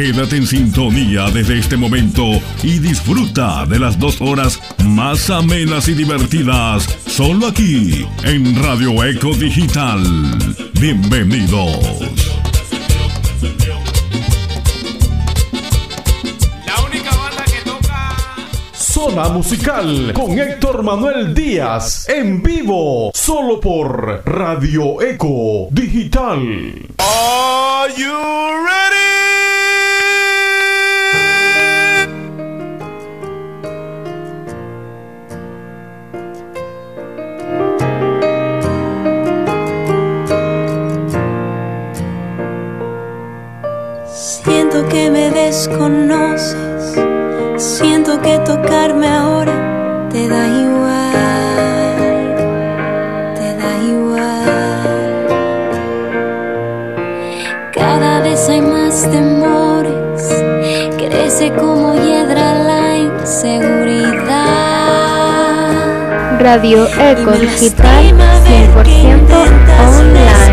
Quédate en sintonía desde este momento y disfruta de las dos horas más amenas y divertidas solo aquí en Radio Eco Digital. Bienvenidos. La única banda que toca. Zona Musical con Héctor Manuel Díaz en vivo, solo por Radio Eco Digital. Are you ready? Siento que me desconoces, siento que tocarme ahora te da igual, te da igual. Cada vez hay más temores, crece como hiedra la inseguridad. Radio Eco Digital 100% online.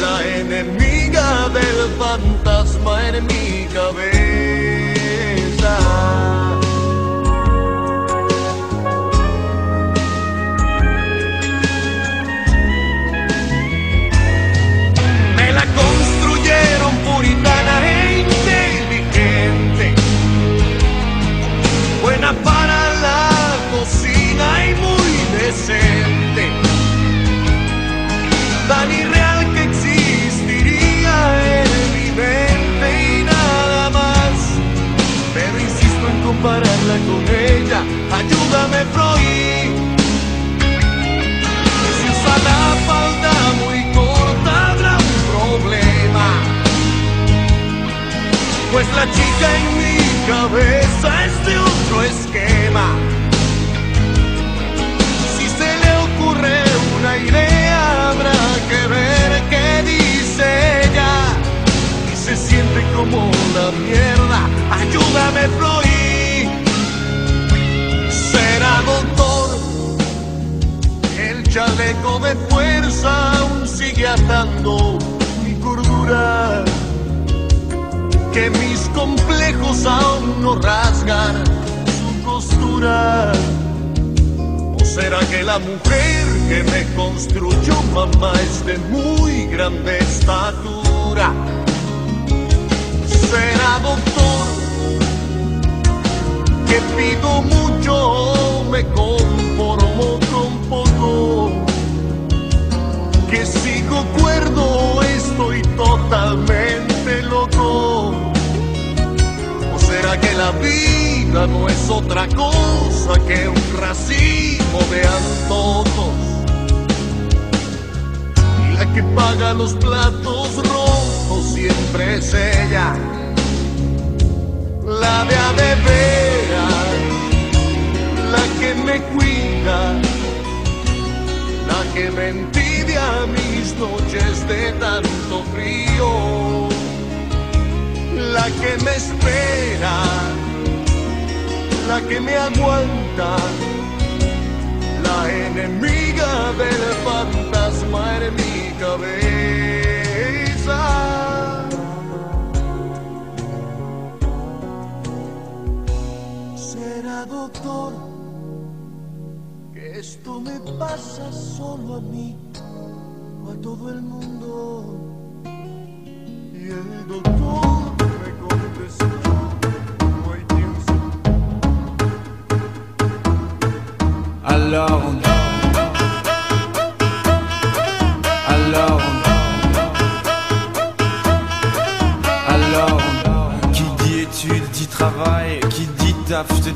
La enemiga del fantasma en mi cabeza. La chica en mi cabeza es de otro esquema. Si se le ocurre una idea habrá que ver qué dice ella. Y se siente como la mierda. Ayúdame Freud Será doctor. El chaleco de fuerza aún sigue atando mi cordura. Que mis complejos aún no rasgan su costura. ¿O será que la mujer que me construyó mamá es de muy grande estatura? Será doctor que pido mucho, me conformo con poco. Que sigo cuerdo, estoy totalmente loco. ¿O será que la vida no es otra cosa que un racimo de antojos? Y la que paga los platos rojos siempre es ella la de a de la que me cuida, la que me envidia mis noches de tanto frío, la que me espera, la que me aguanta, la enemiga del fantasma en mi cabeza. será doctor que esto me pasa solo a mí o a todo el mundo y el doctor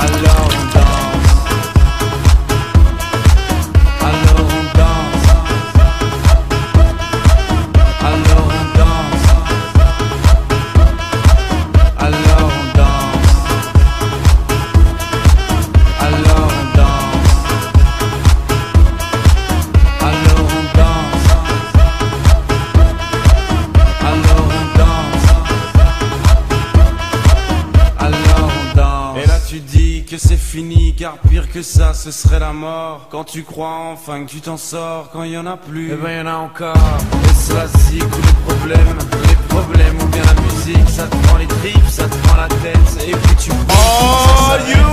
alone. que ça, ce serait la mort. Quand tu crois enfin que tu t'en sors, quand il y en a plus, eh ben y en a encore. Est-ce les problèmes, les problèmes ou bien la musique, ça te prend les tripes, ça te prend la tête, et puis tu. Are you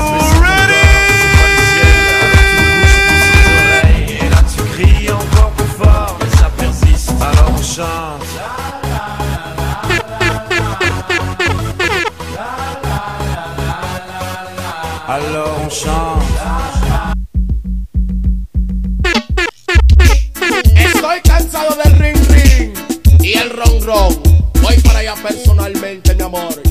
ready? Et là tu cries encore plus fort, mais ça persiste. Alors on chante. Alors on chante del ring ring y el ron ron. Voy para allá personalmente, mi amor.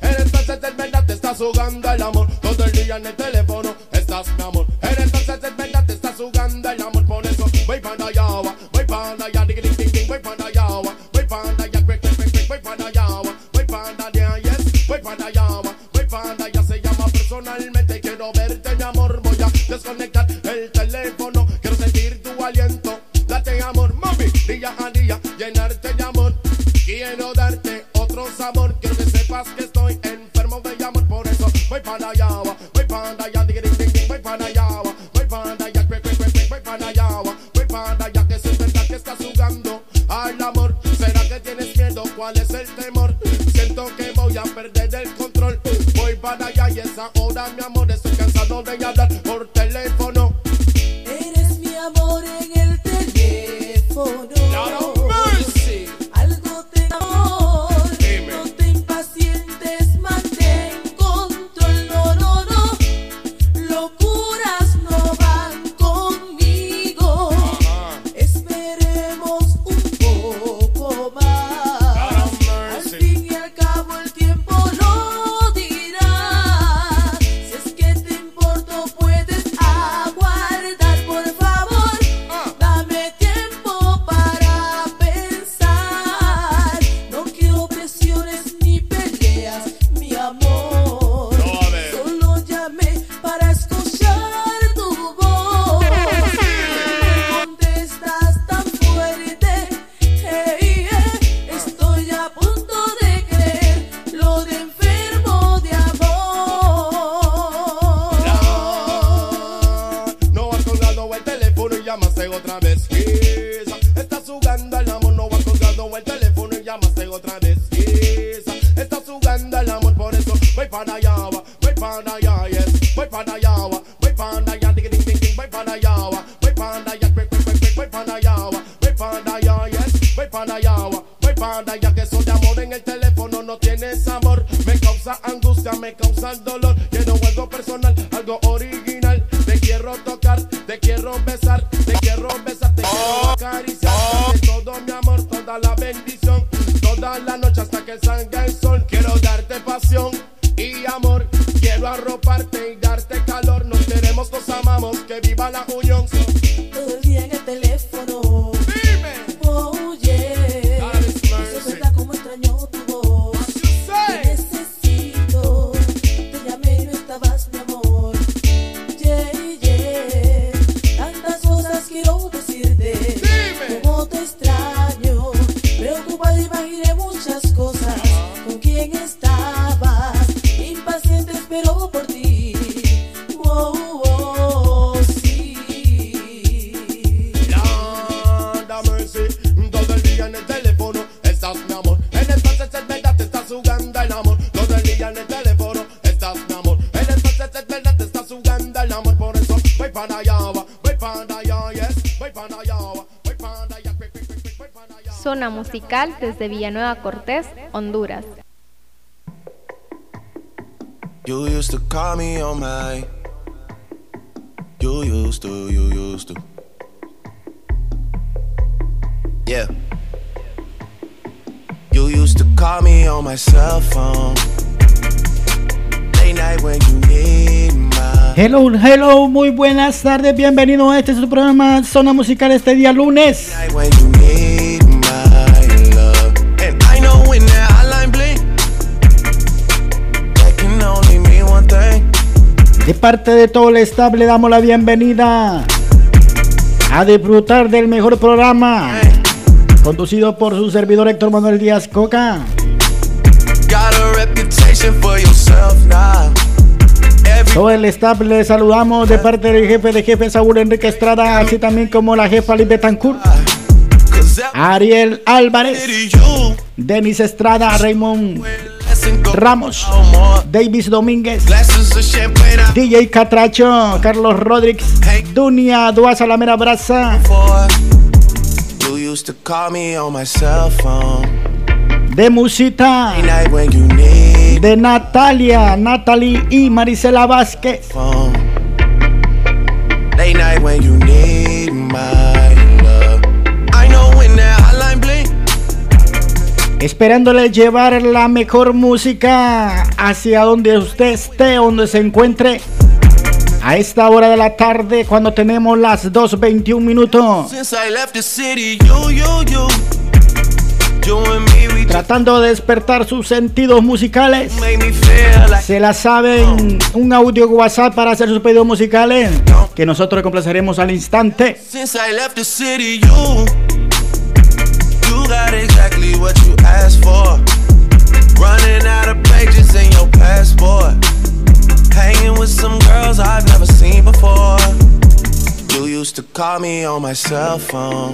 Eres entonces el verdad, te estás jugando el amor. Todo el día en el teléfono estás, mi amor. Eres entonces el musical desde Villanueva Cortés, Honduras. You used to call me on my. You used to, you used to. Yeah. You used to call me on my cell phone. Late night when you need my. Hello, hello, muy buenas tardes. Bienvenido a este su programa Zona Musical este día lunes. Late night when you parte de todo el staff le damos la bienvenida a disfrutar del mejor programa, conducido por su servidor Héctor Manuel Díaz Coca. Todo el staff le saludamos de parte del jefe de jefe Saúl Enrique Estrada, así también como la jefa Liz Betancourt, Ariel Álvarez, Denis Estrada, Raymond Ramos. Davis Domínguez, DJ Catracho, Carlos Rodríguez, Dunia Duasa La Mera Brasa, for. You used to call me on my cell phone. de Musita, de Natalia, Natalie y Marisela Vázquez. Esperándole llevar la mejor música hacia donde usted esté, donde se encuentre. A esta hora de la tarde, cuando tenemos las 2.21 minutos. Tratando de despertar sus sentidos musicales. Se la saben un audio WhatsApp para hacer sus pedidos musicales. Que nosotros complaceremos al instante. Asked for. Running out of pages in your passport. Hanging with some girls I've never seen before. You used to call me on my cell phone.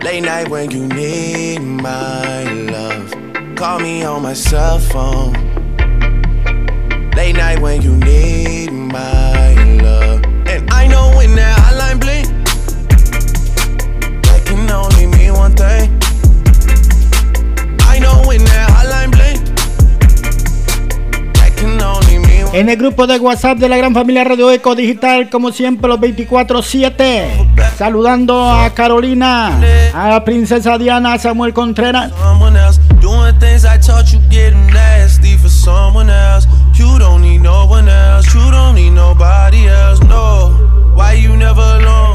Late night when you need my love. Call me on my cell phone. Late night when you need my love. And I know when that hotline blink, that can only mean one thing. En el grupo de WhatsApp de la gran familia Radio Eco Digital, como siempre, los 24-7. Saludando a Carolina, a la princesa Diana, a Samuel Contreras.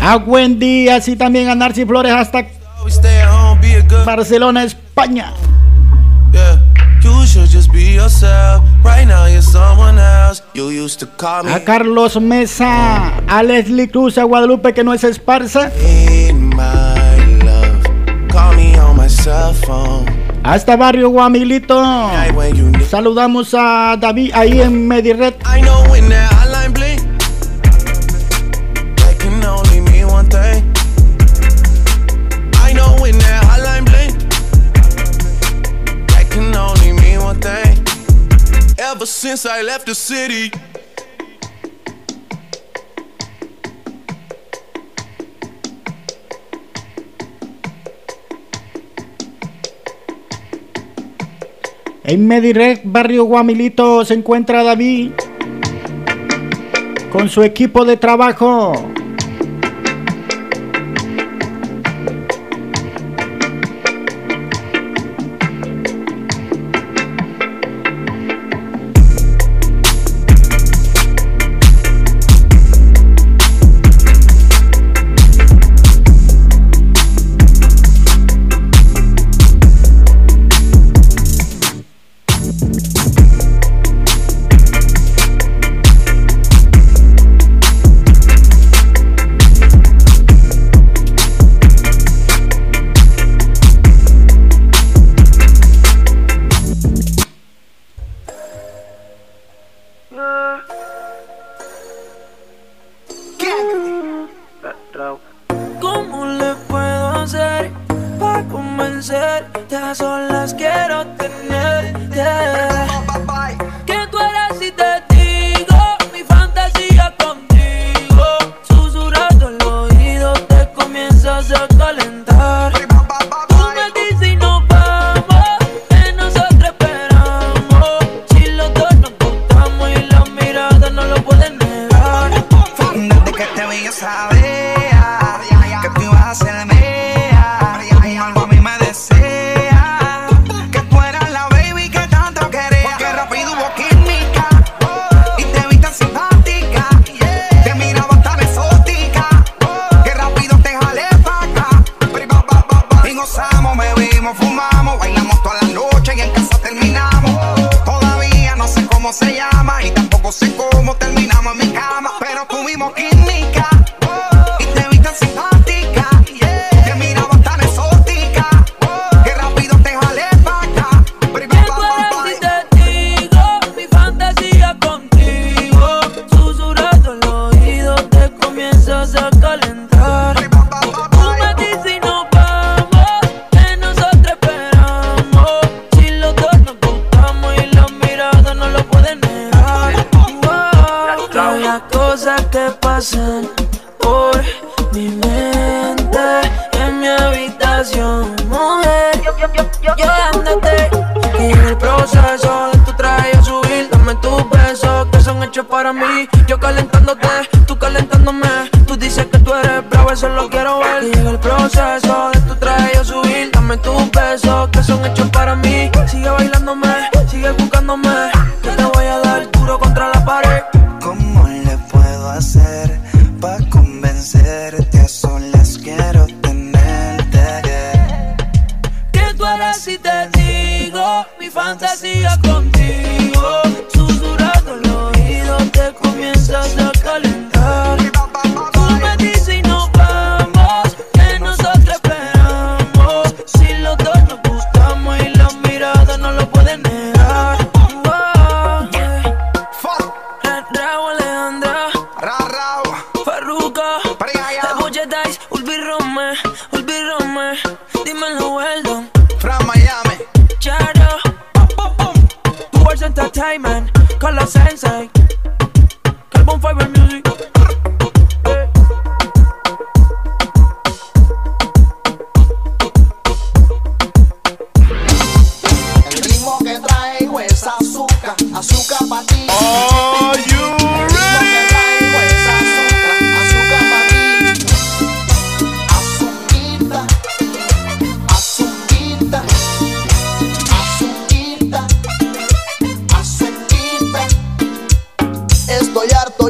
A Wendy, así también a Narci Flores hasta Barcelona, España. A Carlos Mesa, a Leslie Cruz, a Guadalupe que no es esparza. in my love. Call me on my cell phone. Hasta Barrio Guamilito. Saludamos a David ahí en Medired. Since I left the city. En Medired, Barrio Guamilito, se encuentra David con su equipo de trabajo.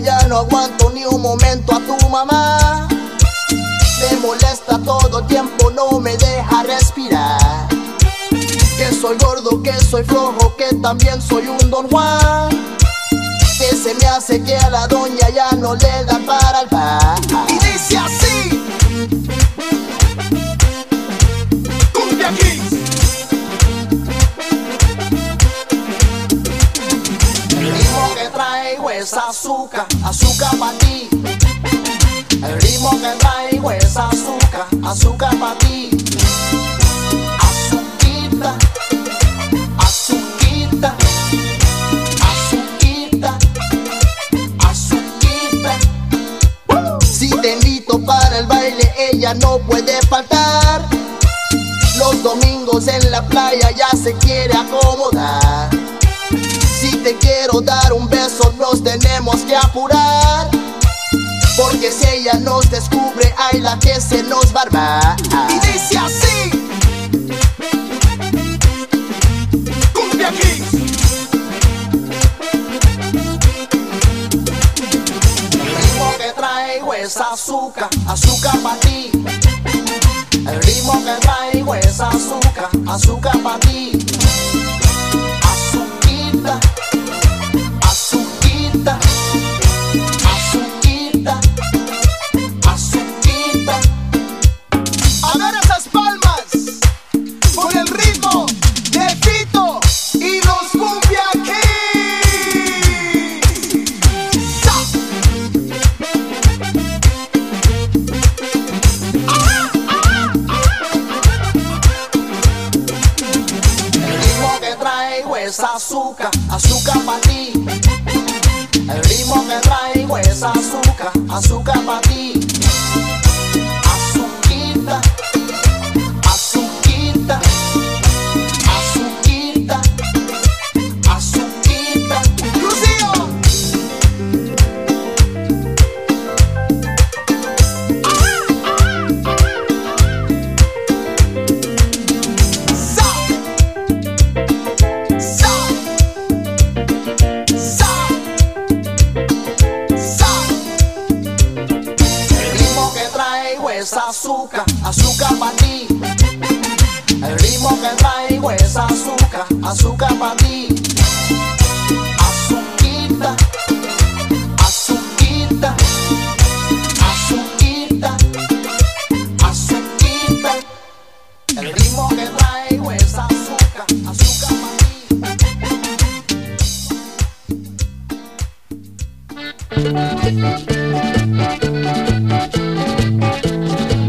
Ya no aguanto ni un momento a tu mamá. Me molesta todo tiempo, no me deja respirar. Que soy gordo, que soy flojo, que también soy un don Juan. Que se me hace que a la doña ya no le da para el pan. Y dice así. Cumbia Kings. Traigo es azúcar, azúcar para ti. El ritmo que traigo es azúcar, azúcar para ti. Azuquita, azuquita, azuquita, azuquita. Si te invito para el baile, ella no puede faltar. Los domingos en la playa ya se quiere acomodar. Si te quiero dar un beso, apurar. Porque si ella nos descubre, hay la que se nos va a armar. Y dice así. Cumbia Kings. El ritmo que traigo es azúcar, azúcar para ti. El ritmo que traigo es azúcar, azúcar para ti. Azuquita, azúcar, azúcar para ti. El ritmo que traigo es azúcar, azúcar para ti. azúcar para ti. Azuquita, azuquita, azuquita, azuquita. El ritmo que traigo es azúcar, azúcar para ti.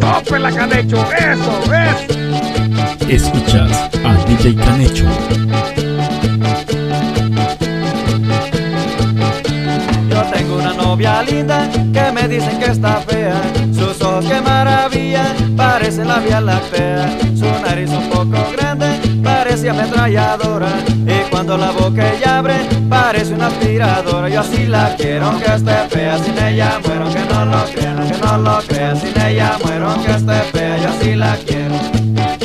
Tope la canecho, eso es. Escuchas a DJ Canecho. Yo tengo una novia linda que me dicen que está fea. Sus ojos que maravilla, parecen la vía láctea. Su nariz un poco grande, parece ametralladora. Y cuando la boca ella abre, parece una aspiradora. Yo así la quiero, aunque esté fea. Sin ella muero, que no lo crean, que no lo crean. Sin ella muero, aunque esté fea. Yo así la quiero.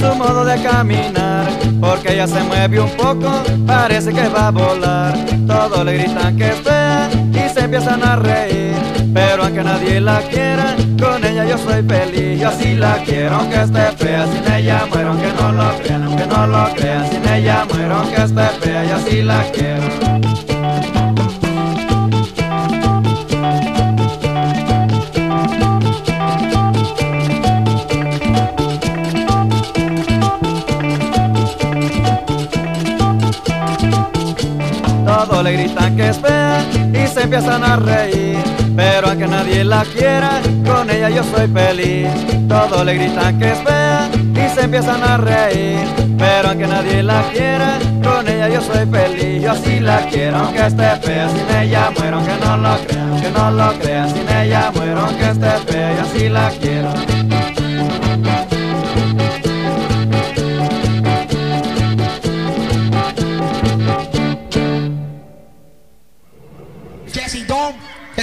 Su modo de caminar, porque ella se mueve un poco, parece que va a volar. Todos le gritan que es y se empiezan a reír, pero aunque nadie la quiera, con ella yo soy feliz. Yo así la quiero, aunque esté fea, sin ella muero, aunque no lo crean, aunque no lo crean, sin ella muero, aunque esté fea, yo así la quiero. Le gritan que es fea y se empiezan a reír. Pero aunque nadie la quiera, con ella yo soy feliz. Todos le gritan que es fea y se empiezan a reír. Pero aunque nadie la quiera, con ella yo soy feliz. Yo así la quiero, aunque esté fea. Sin ella muero, aunque no lo crean, aunque no lo crean. Sin ella muero, aunque esté fea. Yo así la quiero.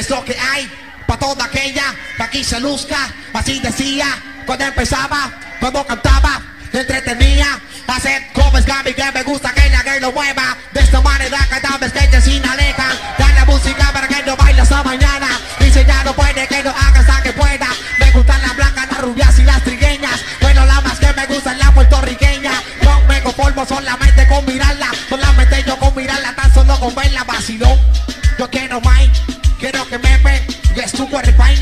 Lo que hay para toda aquella que aquí se luzca. Así decía cuando empezaba, cuando cantaba, entretenía. Hacer como es Gaby que me gusta que la que lo mueva. De esta manera cada vez que ella sin aleja. Da la música para que no baile hasta mañana. Dice ya no puede que no haga hasta que pueda. Me gustan las blancas, las rubias y las trigueñas. Bueno, la más que me gusta es la puertorriqueña. No me conformo solamente con mirarla. Solamente yo con mirarla, tan solo con verla vacilón. Yo quiero Mike,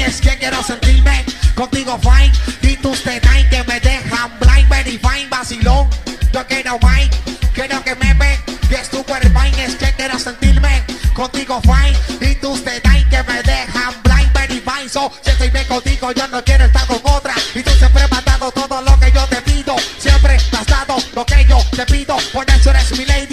es que quiero sentirme contigo fine. Y tus detalles que me dejan blind, very fine, vacilón. Yo quiero Mike, quiero que me ve. Y es tu cuerpo es que quiero sentirme contigo fine. Y tus detalles que me dejan blind, very fine. So, si estoy bien contigo, yo no quiero estar con otra. Y tú siempre me has dado todo lo que yo te pido. Siempre has dado lo que yo te pido. Por eso eres mi lady,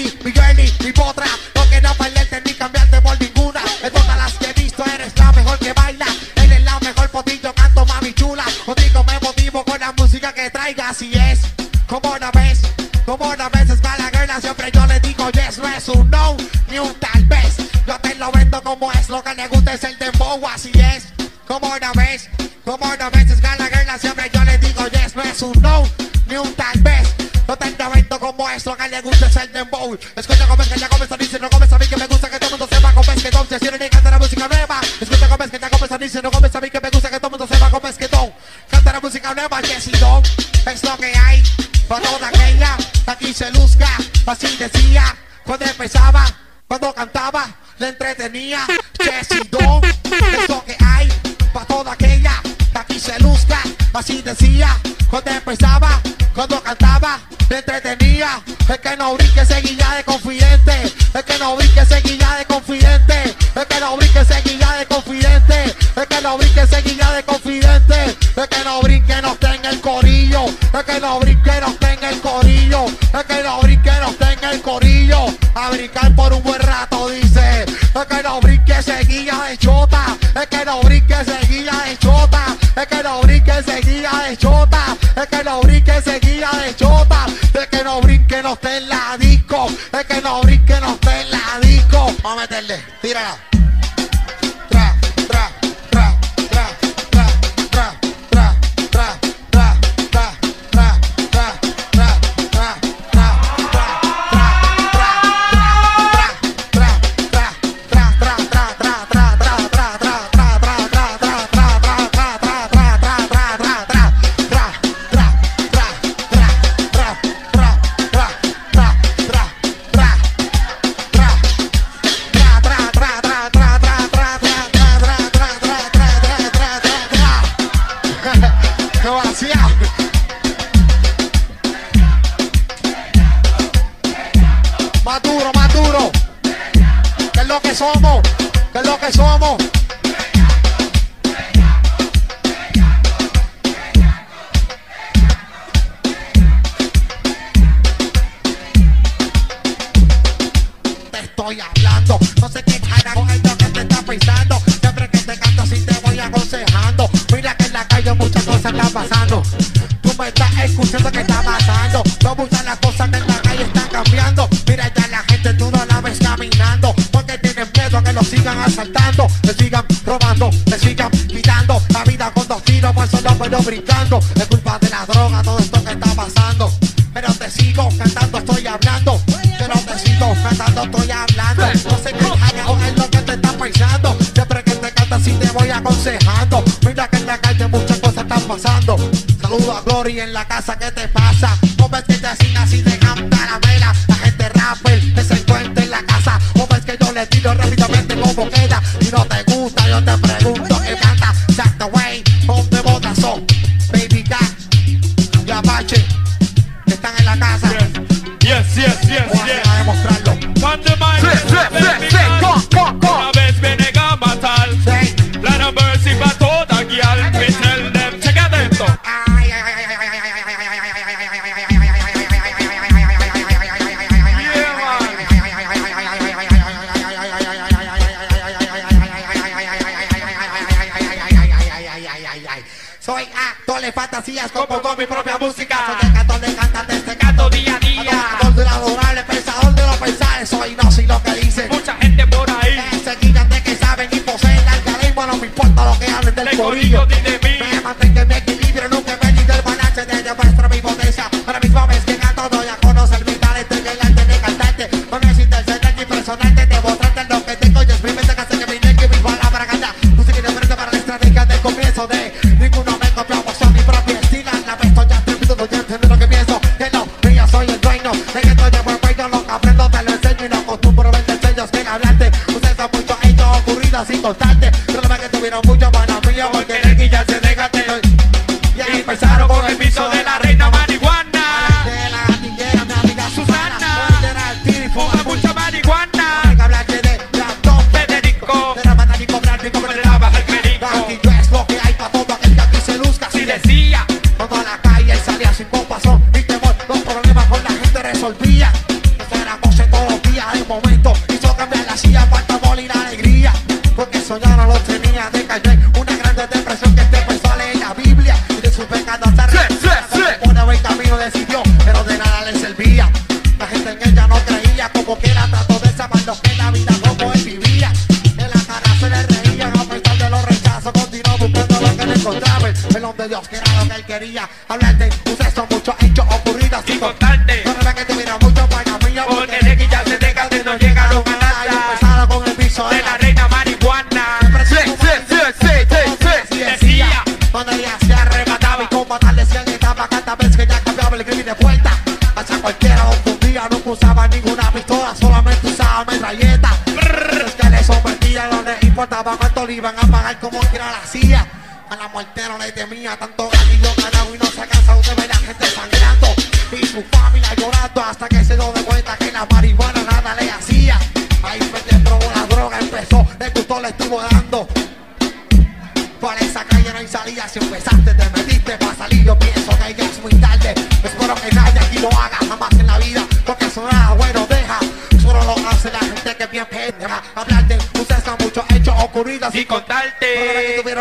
el hombre Dios que lo que él quería. Hablar de un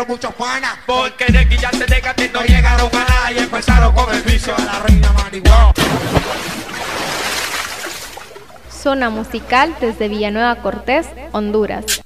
hicieron muchos panas. Porque de quillarte de gati no llegaron a nada y empezaron con el vicio a la reina marihuana. Zona musical desde Villanueva Cortés, Honduras.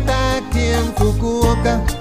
Ubachata aquí en Fukuoka.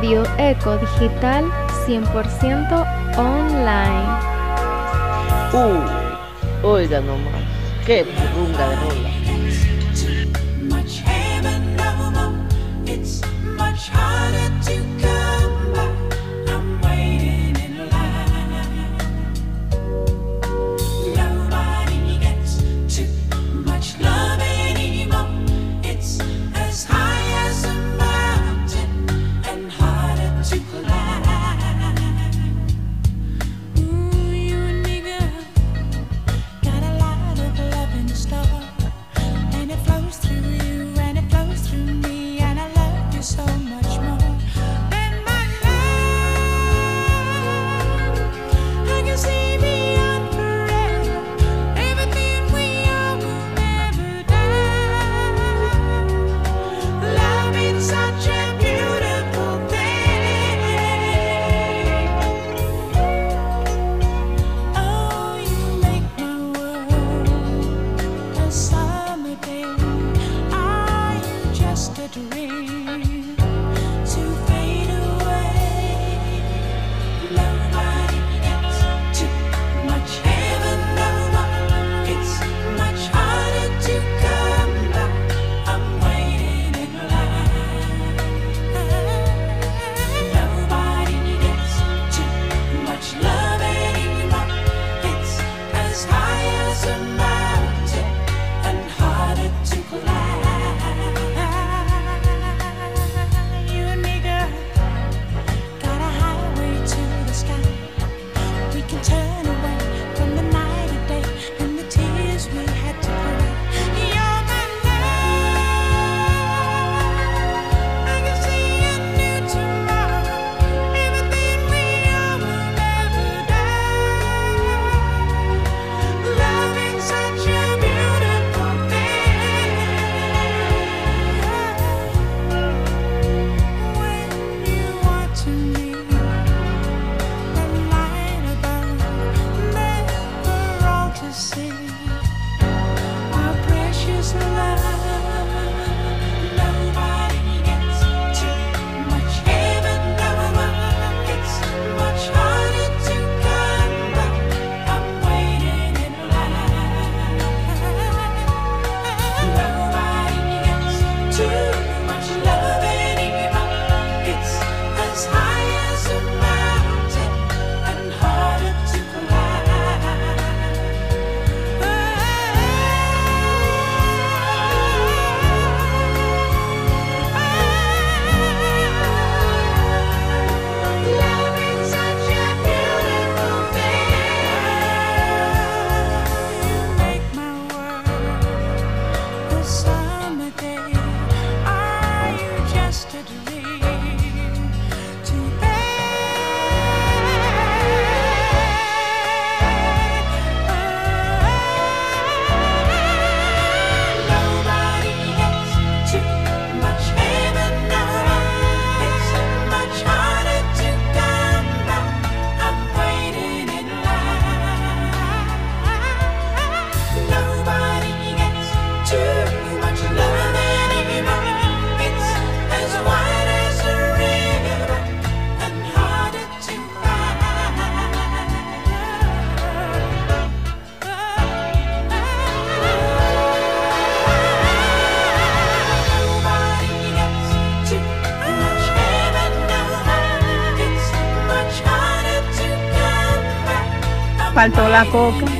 Radio Eco Digital 100% online. Uh, oiga nomás, qué burunga de rola. faltó la coca.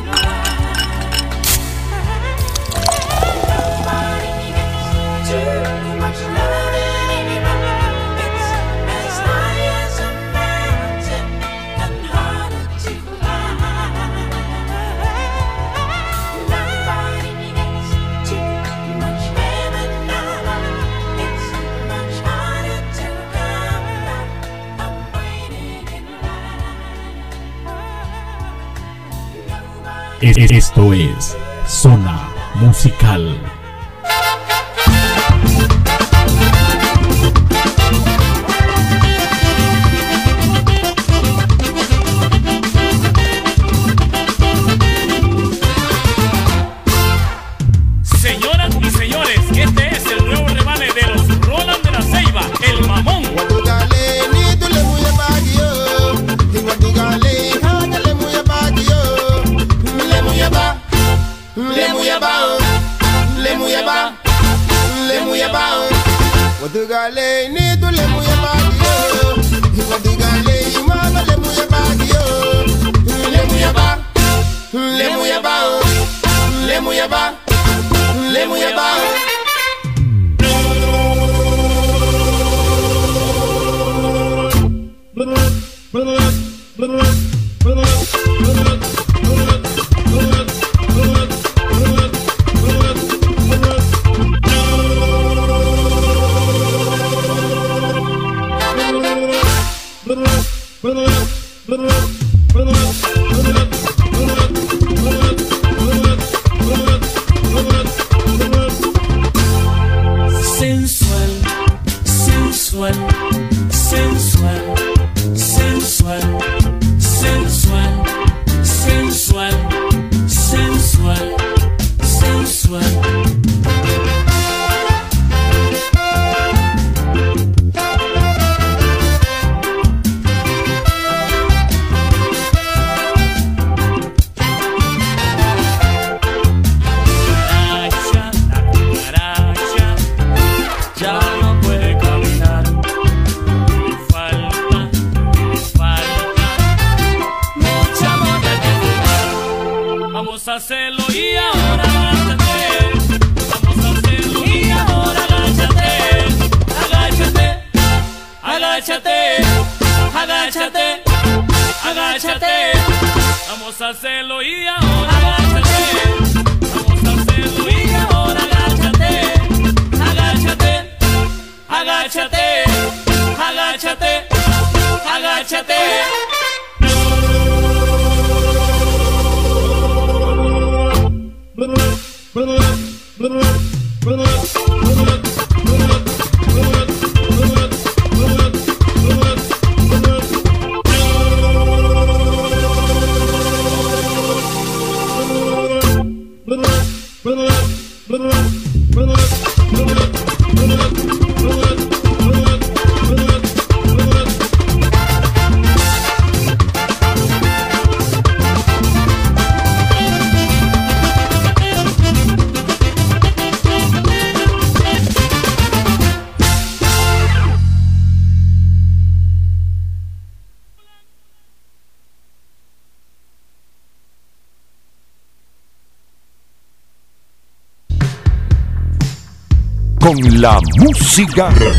Esto es Zona Musical. Le mouye ba Le mouye ba Le mouye ba. Wadu gale ni tu le mouye ba Wadu gale imama le mouye ba Le mouye ba Le mouye ba Le mouye ba Le mouye ba. Blah, blah, blah, blah. Cigarro.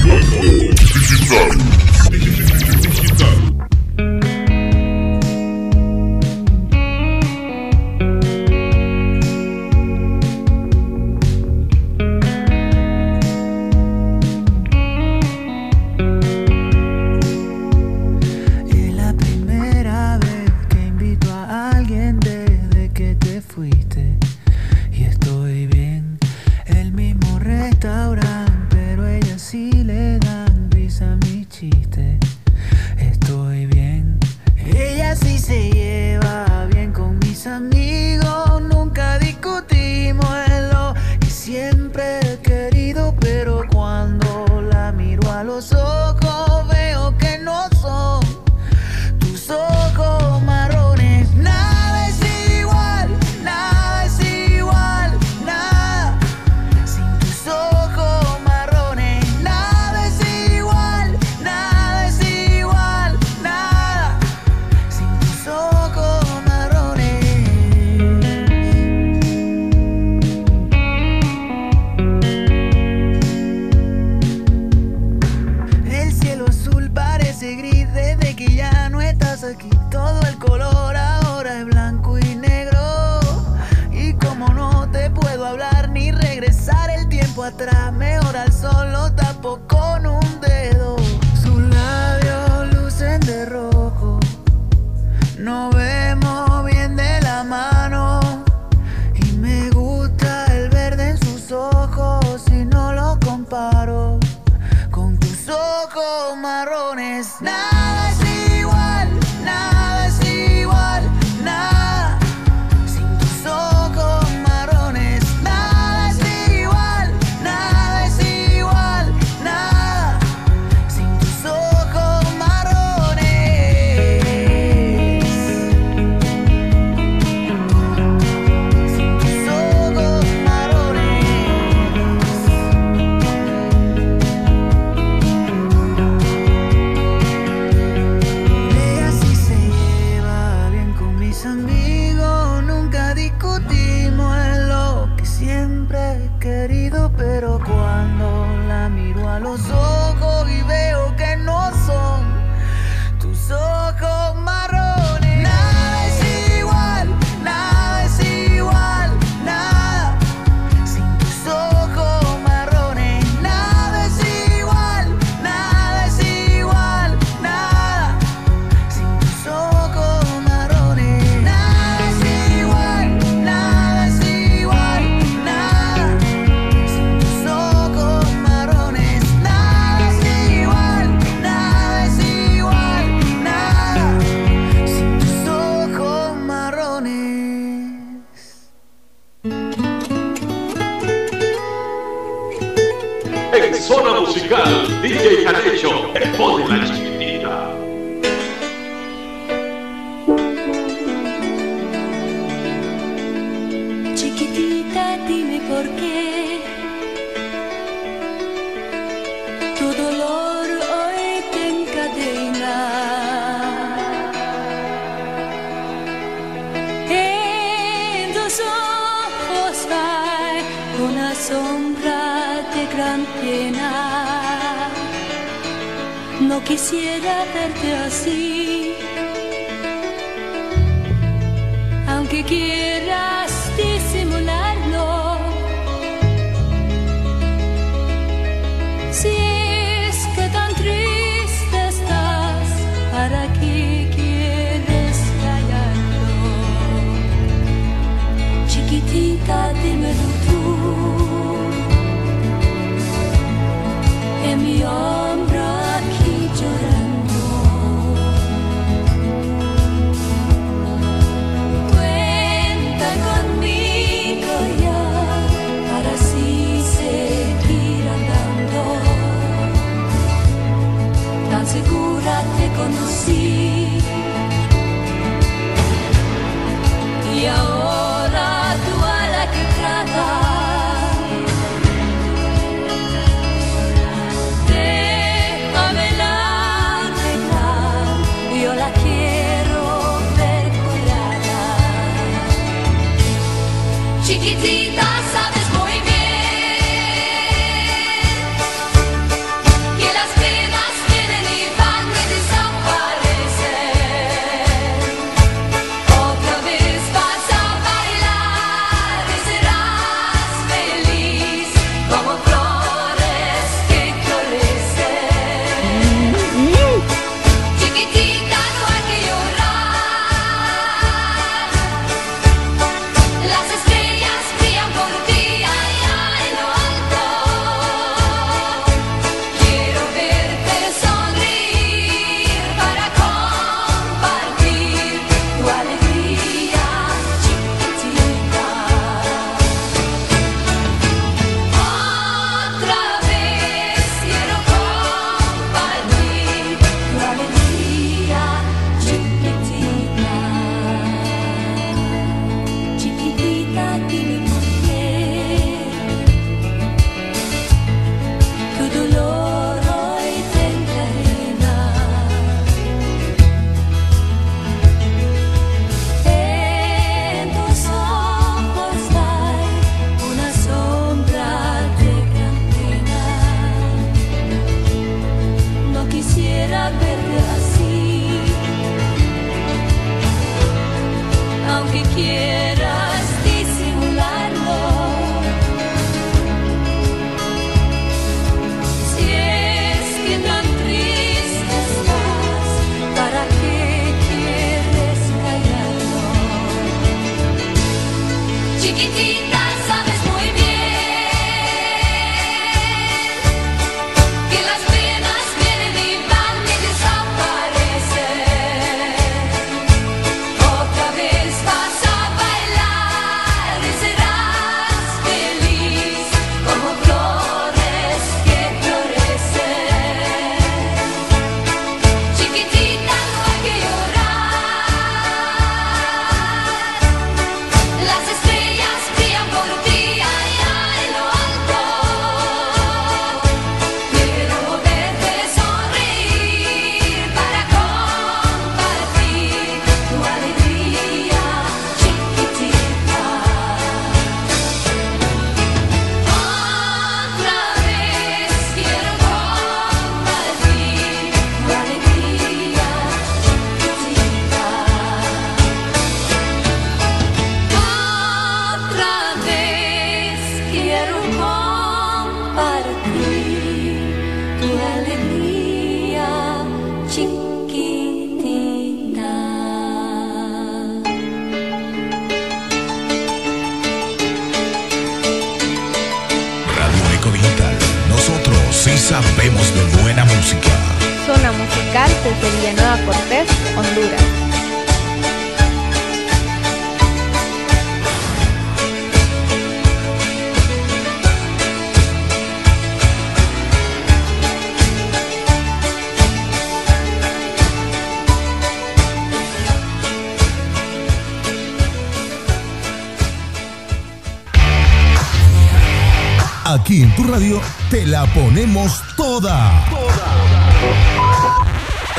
Tu radio te la ponemos toda.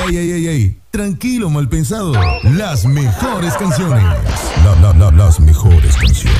Ey, ey, ey, ey. Tranquilo, mal pensado. Las mejores canciones. La, la, la, las mejores canciones.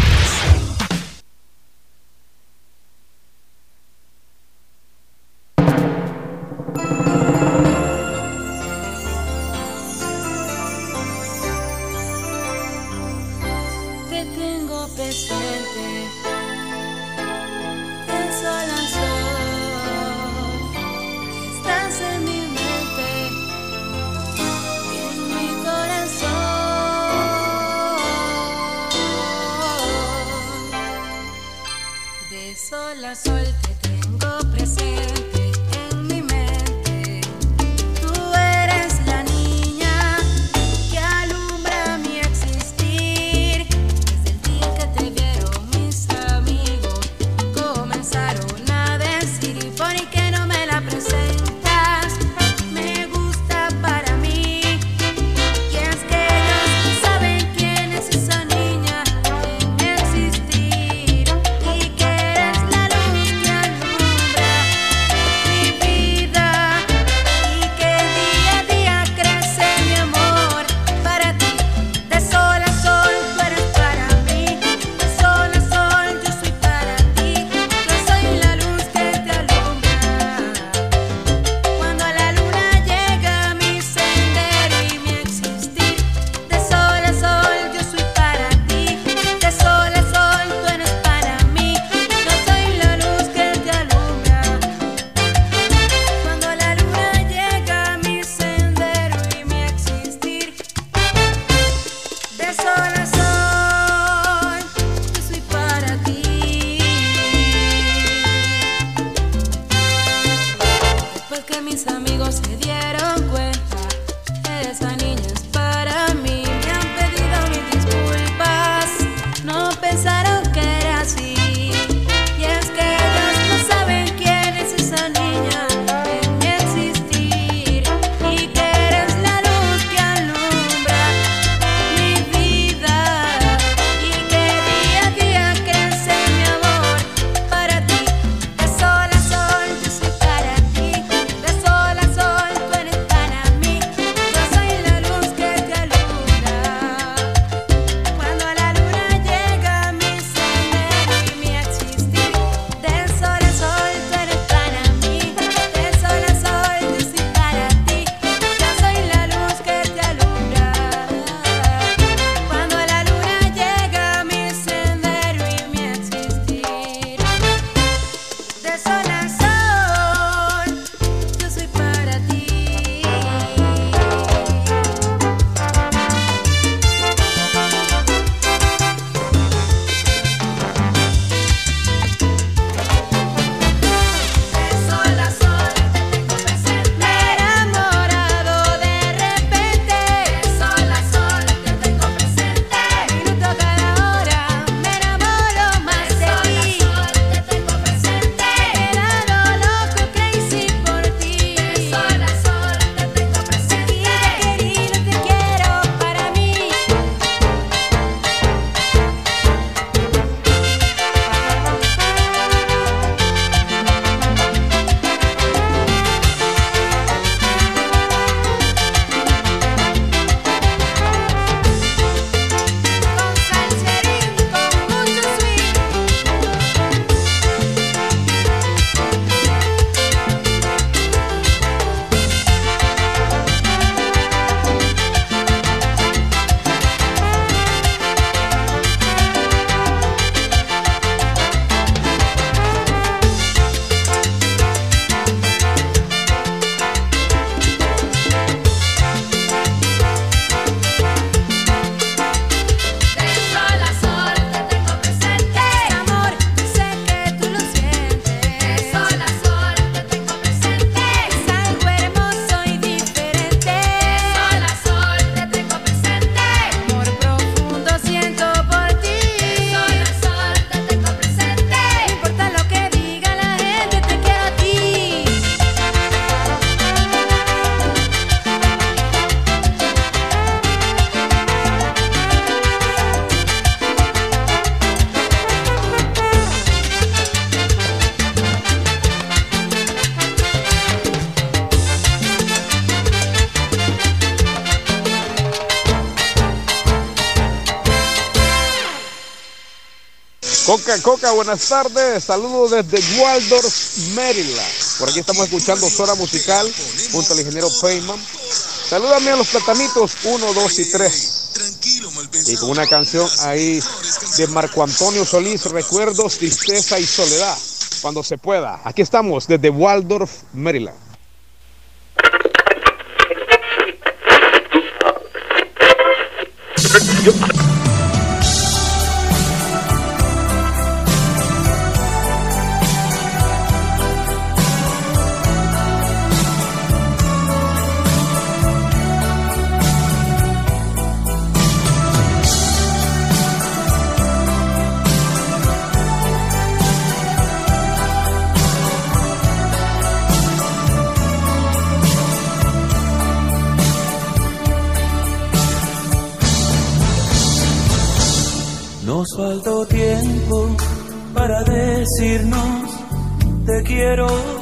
Coca, buenas tardes. Saludos desde Waldorf, Maryland. Por aquí estamos escuchando Zona Musical junto al ingeniero Payman. Salúdame a los platanitos 1, 2 y 3. Y con una canción ahí de Marco Antonio Solís, Recuerdos, Tristeza y Soledad, cuando se pueda. Aquí estamos desde Waldorf, Maryland. quiero.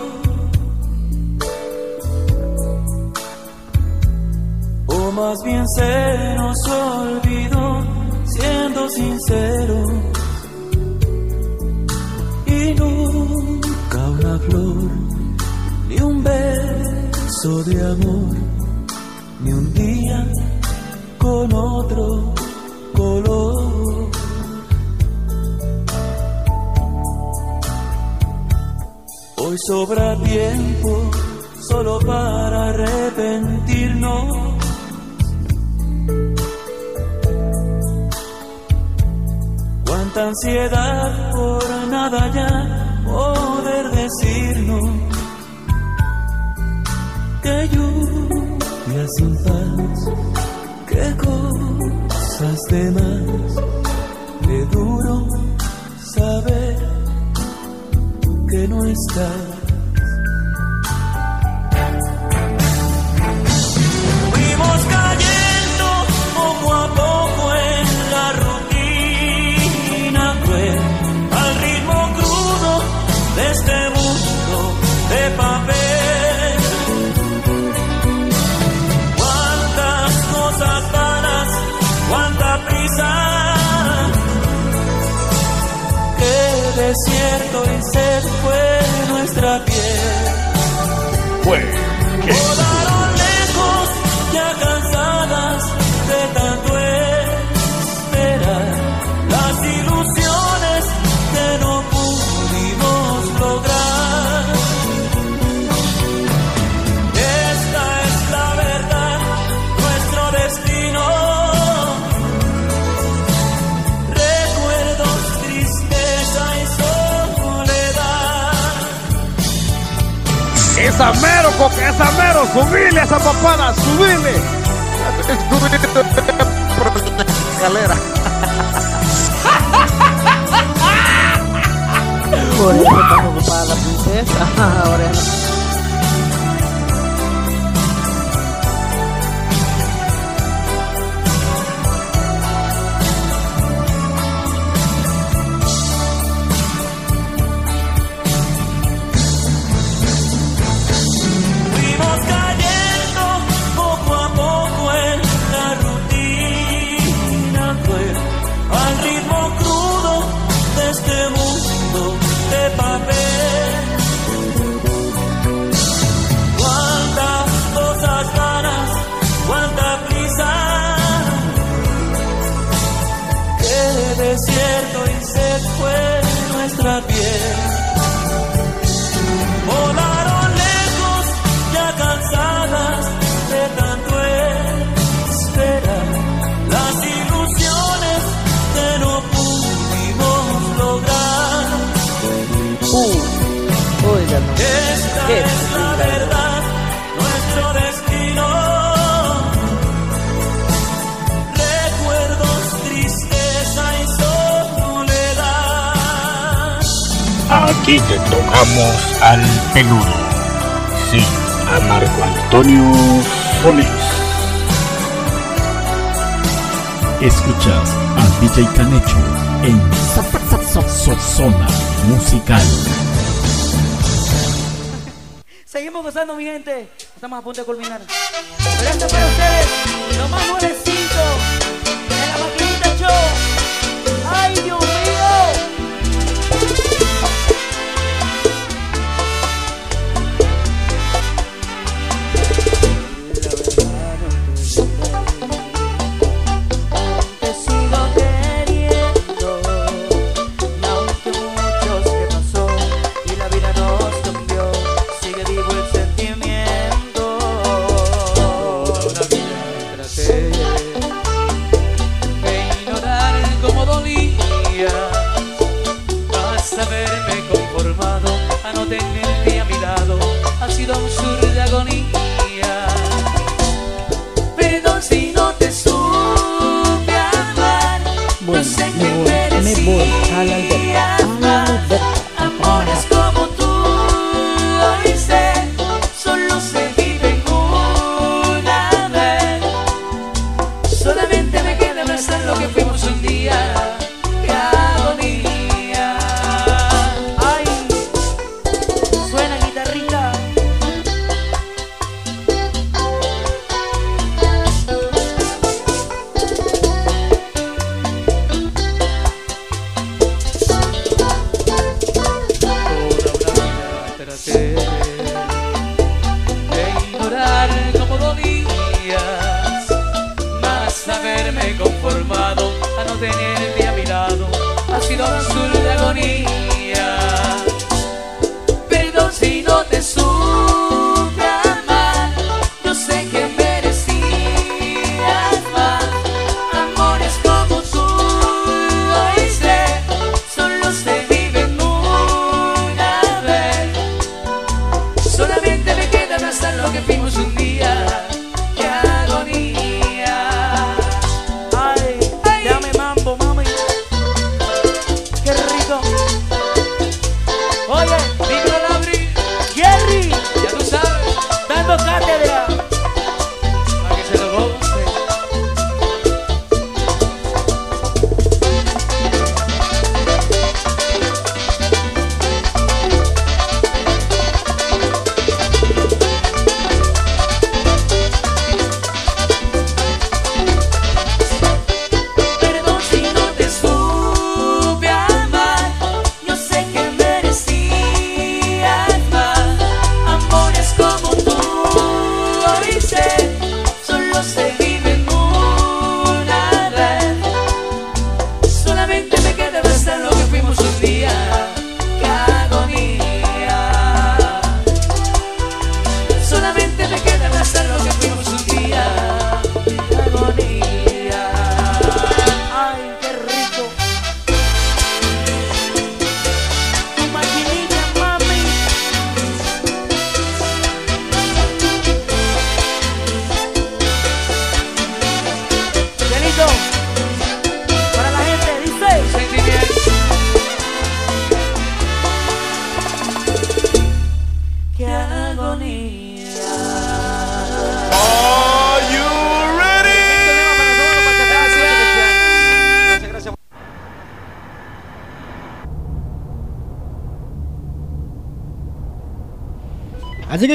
Să mă apun de culminare.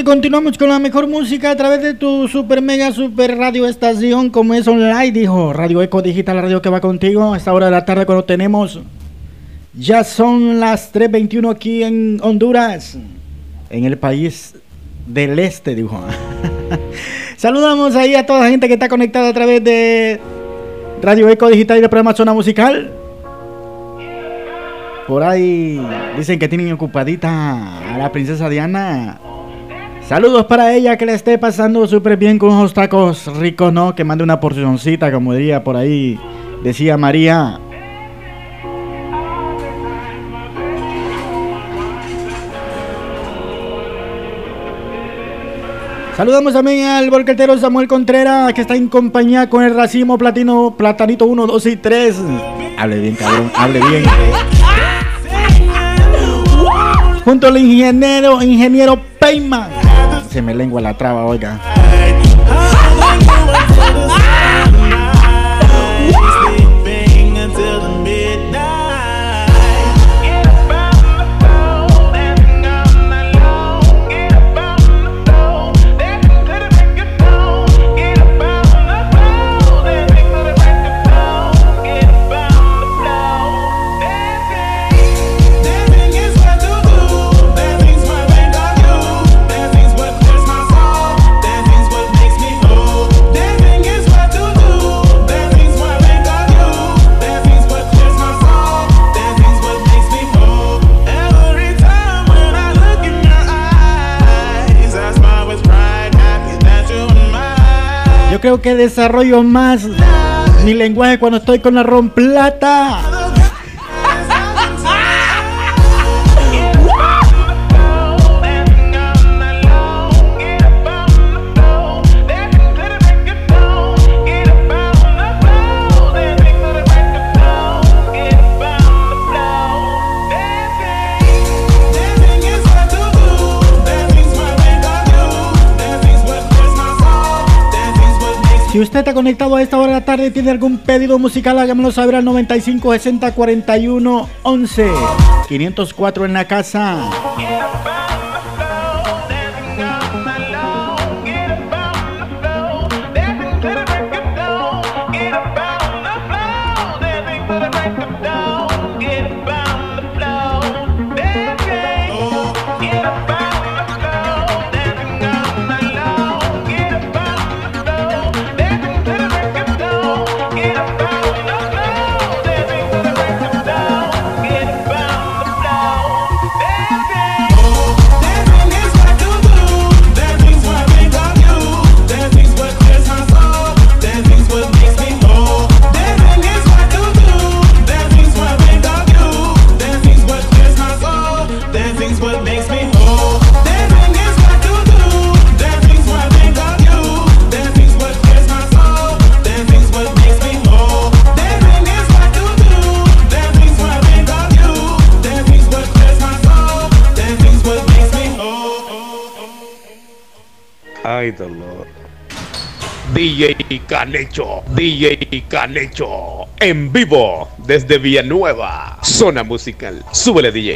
Continuamos con la mejor música a través de tu super mega super radio estación como es online, dijo Radio Eco Digital, la radio que va contigo a esta hora de la tarde cuando tenemos. Ya son las 3.21 aquí en Honduras, en el país del este, dijo. Saludamos ahí a toda la gente que está conectada a través de Radio Eco Digital y el programa Zona Musical. Por ahí dicen que tienen ocupadita a la princesa Diana. Saludos para ella, que le esté pasando súper bien con unos tacos ricos, ¿no? Que mande una porcioncita, como diría por ahí, decía María. Saludamos también al volquetero Samuel Contreras, que está en compañía con el racimo platino, platanito 1, 2 y 3. Hable bien, cabrón, hable bien. Junto al ingeniero, ingeniero Peyman. Se me lengua la traba, oiga. Creo que desarrollo más mi lenguaje cuando estoy con la romplata. Si usted está conectado a esta hora de la tarde y tiene algún pedido musical, hágamelo saber al 95 60 41 11 504 en la casa. Ay. DJ Canecho, DJ Canecho, en vivo desde Villanueva, zona musical. Sube Súbele, DJ.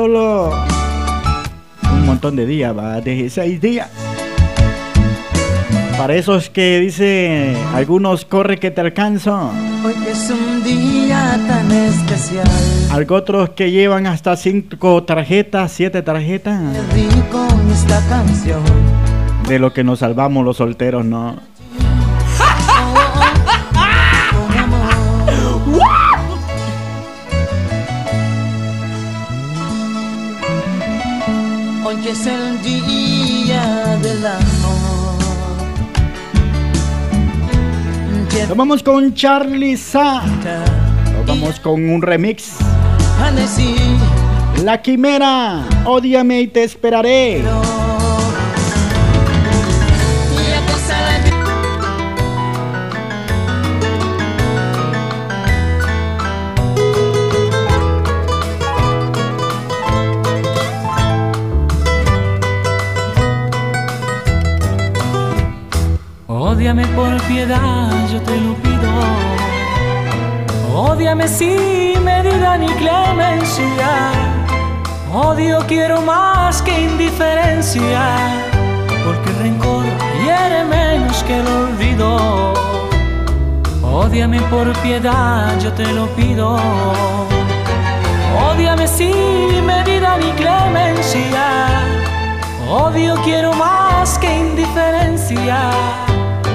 Solo un montón de días, va, de seis días. Para esos que dice algunos corre que te alcanzo. Hoy es un día tan especial. Algo otros que llevan hasta cinco tarjetas, siete tarjetas. Rico esta canción. De lo que nos salvamos los solteros, ¿no? Es el día del amor. Nos vamos con Charlie Sa. Nos vamos con un remix. La quimera, ódiame y te esperaré. Ódiame por piedad, yo te lo pido. Ódiame sin medida ni clemencia. Odio quiero más que indiferencia. Porque el rencor hiere menos que el olvido. Ódiame por piedad, yo te lo pido. Ódiame sin medida ni clemencia. Odio quiero más que indiferencia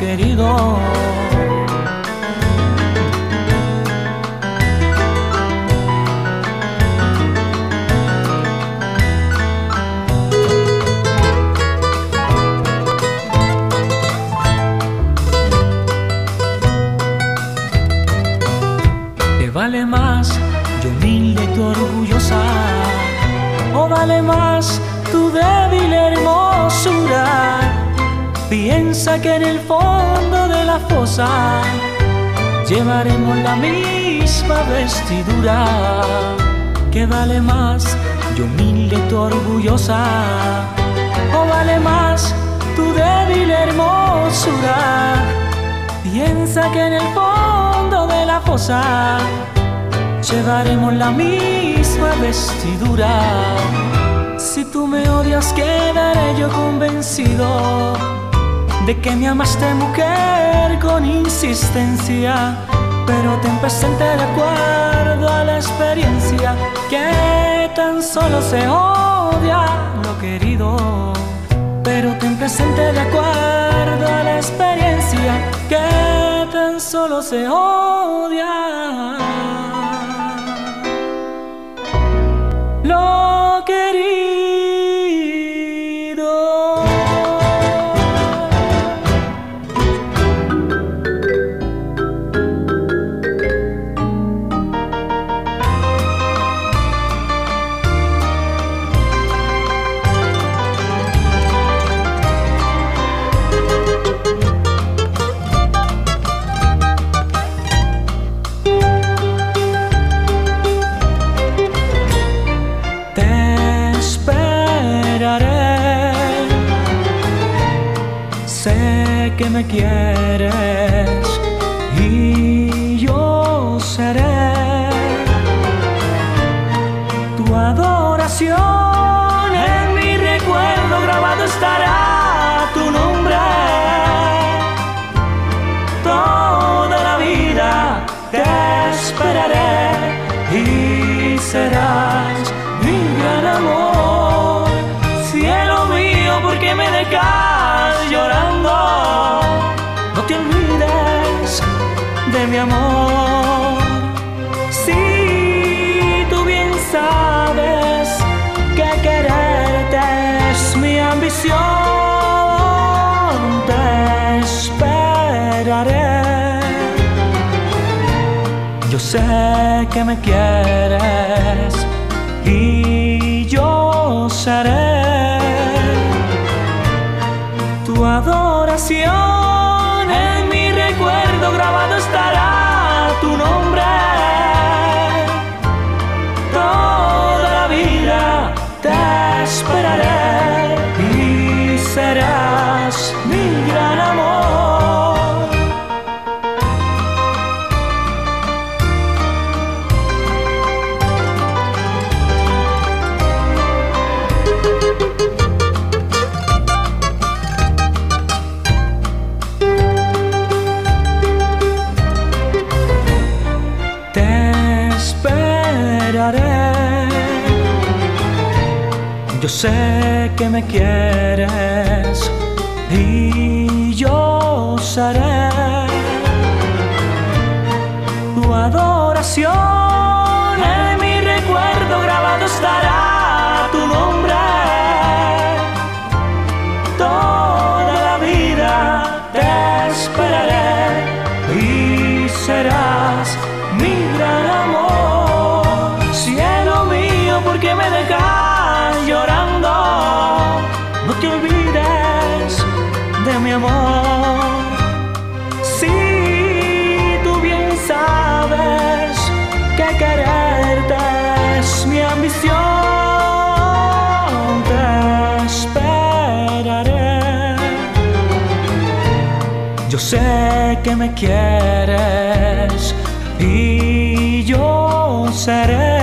querido. Te vale más yo humilde tú orgullosa, o vale más Piensa que en el fondo de la fosa llevaremos la misma vestidura. Que vale más, yo humilde tú orgullosa, o vale más tu débil hermosura. Piensa que en el fondo de la fosa llevaremos la misma vestidura. Si tú me odias, quedaré yo convencido de que me amaste mujer con insistencia. Pero ten presente de acuerdo a la experiencia que tan solo se odia lo querido. Pero ten presente de acuerdo a la experiencia que tan solo se odia. Sé que me quieres y yo seré tu adoración. me quieres. quererte es mi ambición. Te esperaré. Yo sé que me quieres y yo seré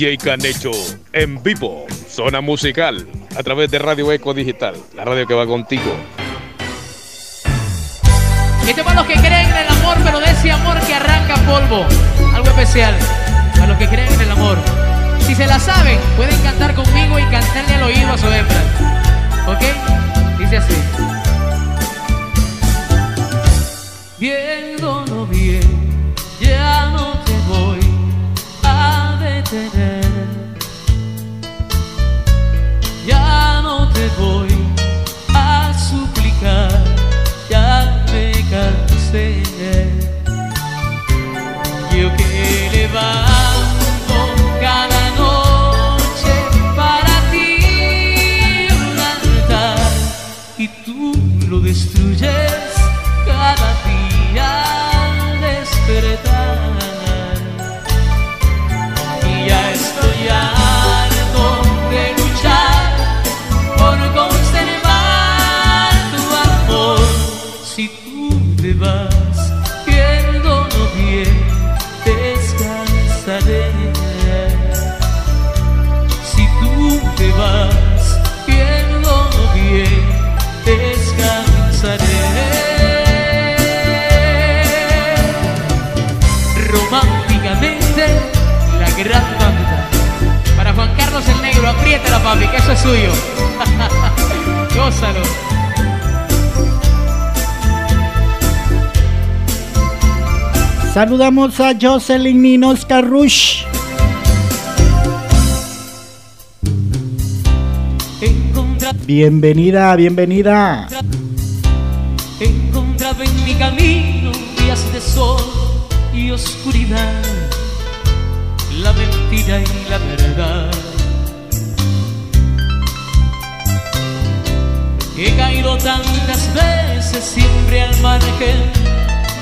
DJ Canecho en vivo, zona musical, a través de Radio Eco Digital, la radio que va contigo. Este es para los que creen en el amor, pero de ese amor que arranca polvo. Algo especial. Para los que creen en el amor. Si se la saben, pueden cantar conmigo y cantarle al oído a su hembra. ¿Ok? Dice así. Saludamos a Jocelyn Ninos Carrush. Bienvenida, bienvenida. Encontraba en mi camino días de sol y oscuridad, la mentira y la verdad. He caído tantas veces siempre al margen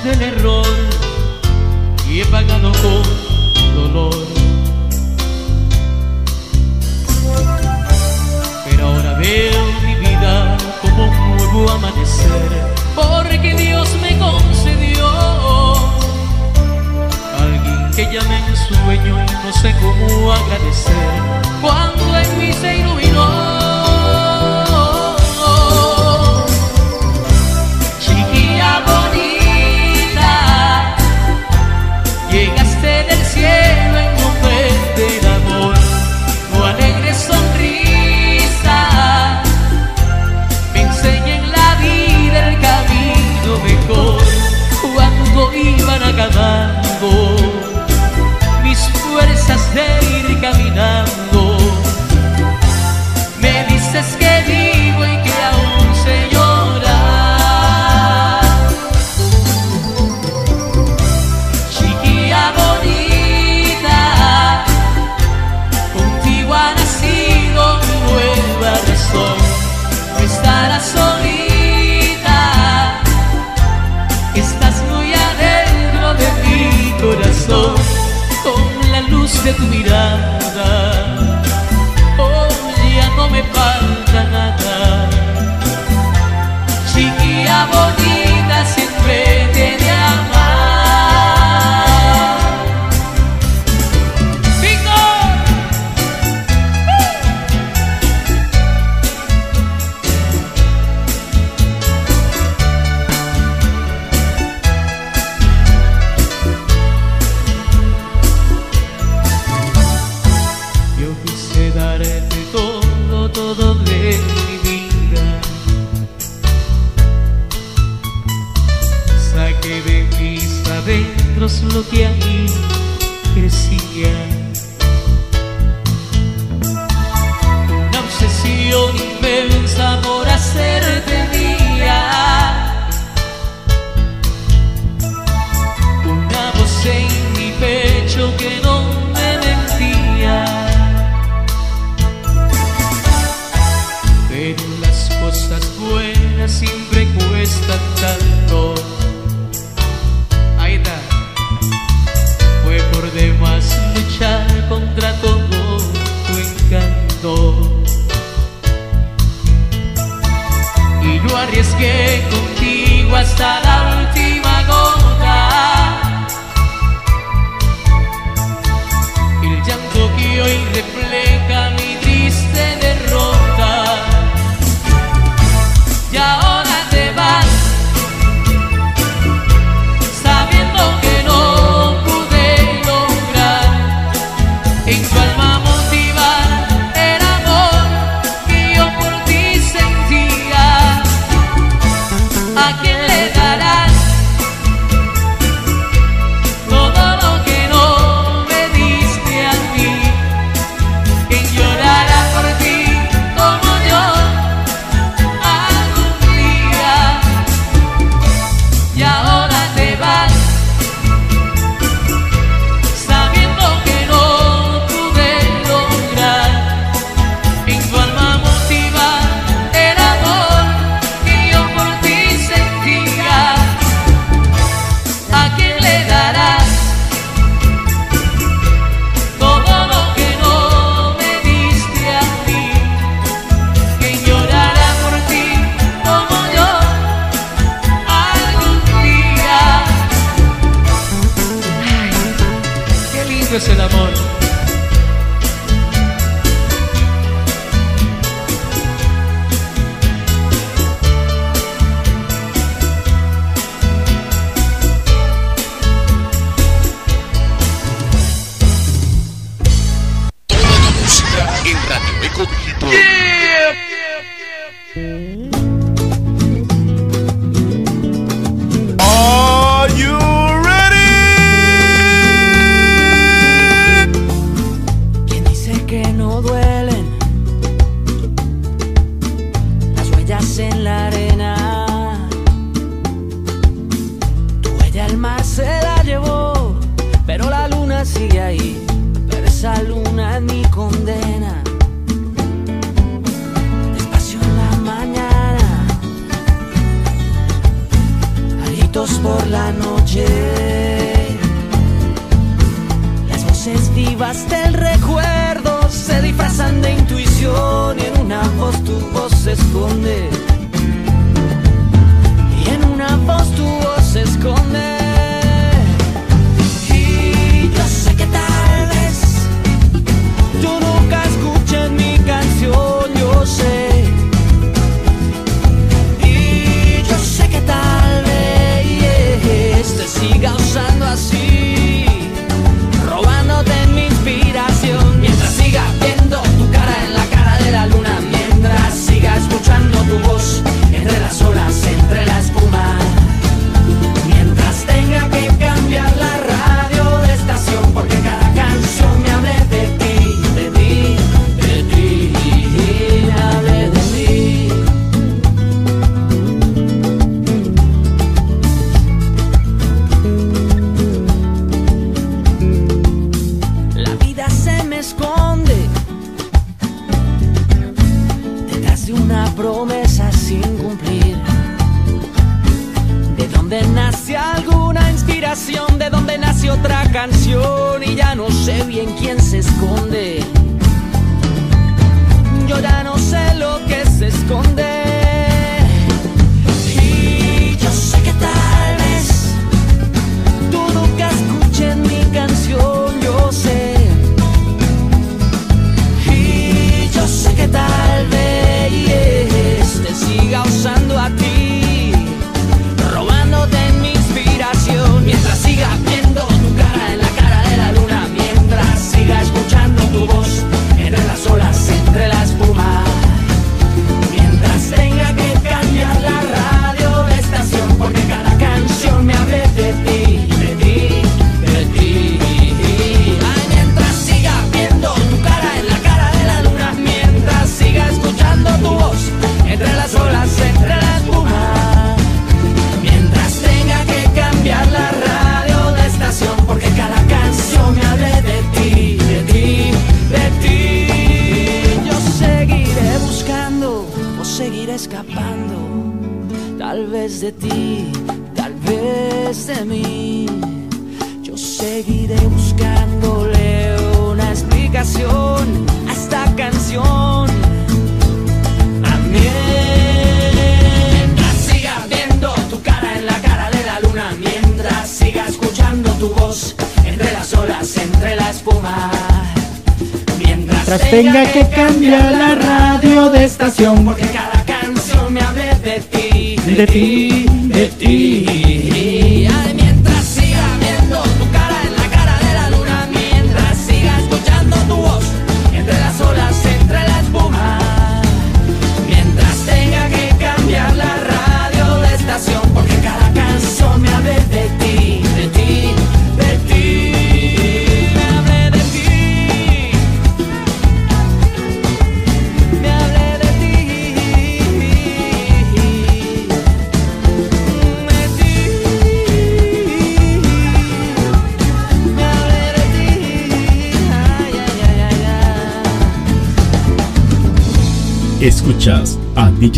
del error y he pagado con dolor. Pero ahora veo mi vida como un nuevo amanecer, porque Dios me concedió alguien que llamé en sueño y no sé cómo agradecer cuando en mí se iluminó.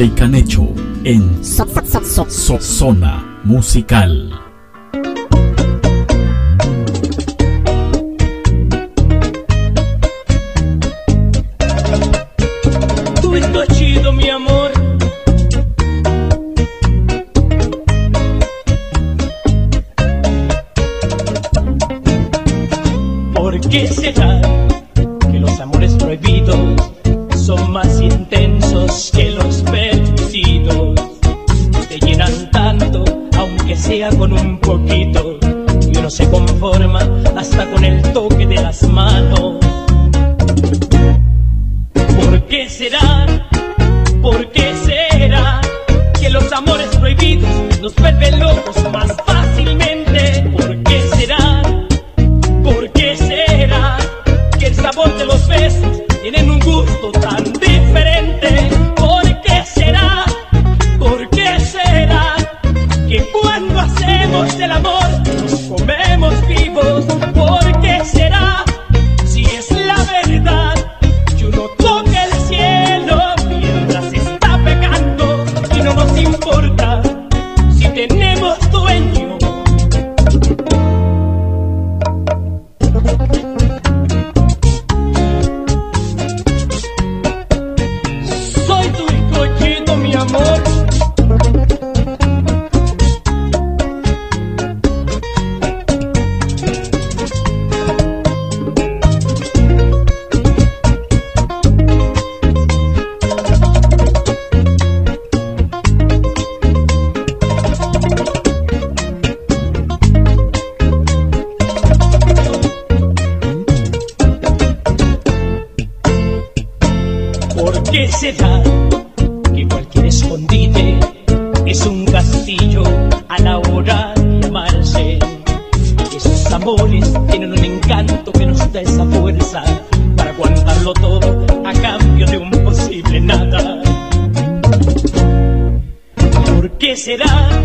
DJ Canecho en Zona Musical. Será?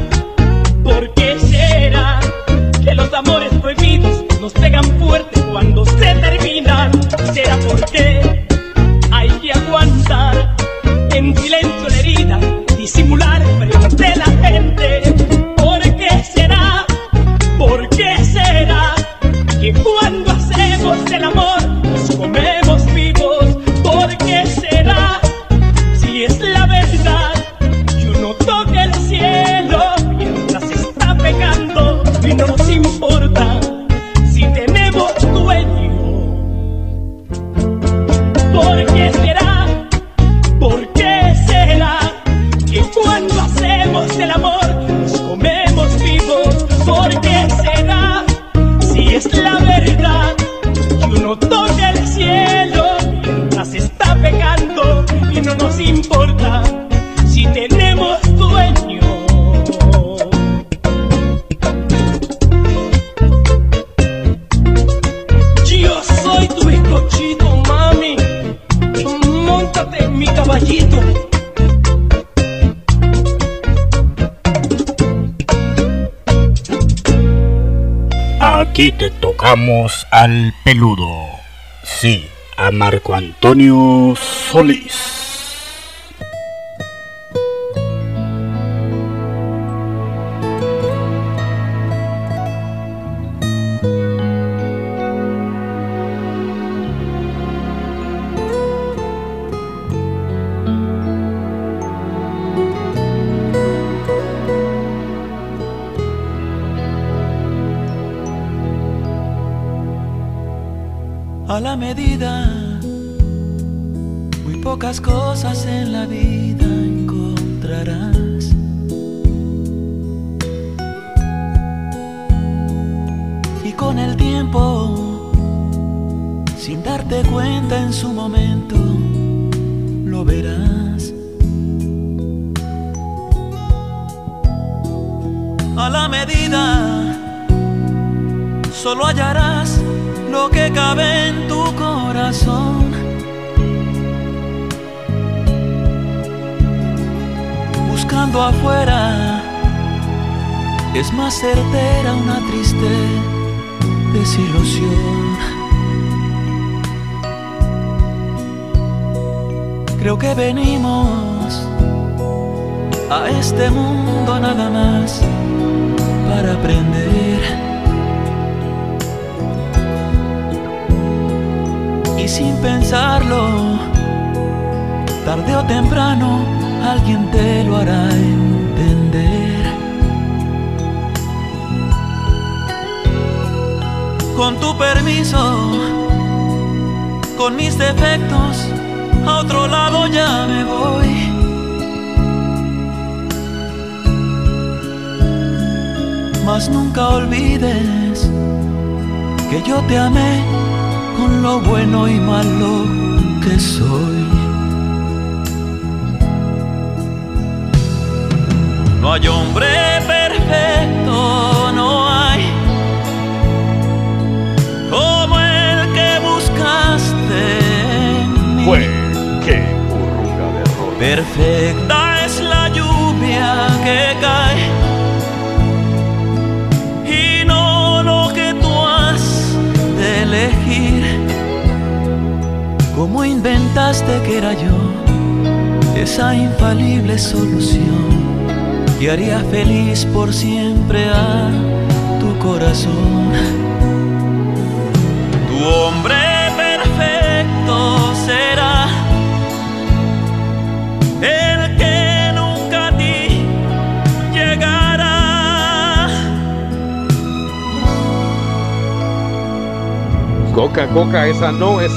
Tocamos al peludo. Sí, a Marco Antonio Solís.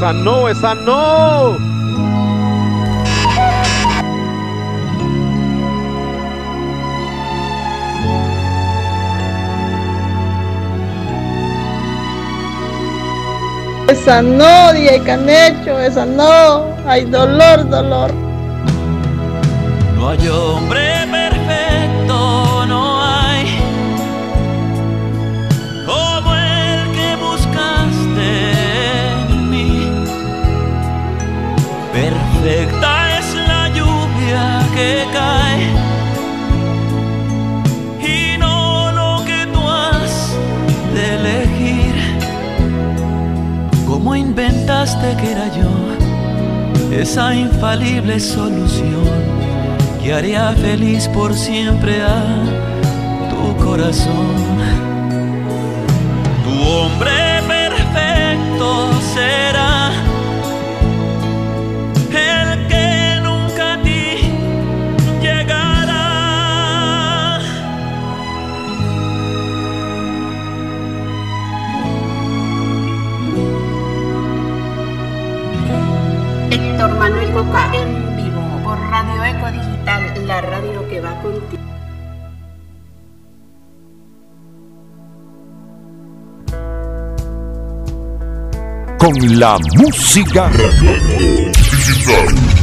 a no, es a no. Esa no, DJ Canecho, esa no. Hay dolor, dolor. No hay hombre pensaste que era yo esa infalible solución que haría feliz por siempre a tu corazón. En vivo por Radio Eco Digital, la radio que va contigo. Con la música. Digital.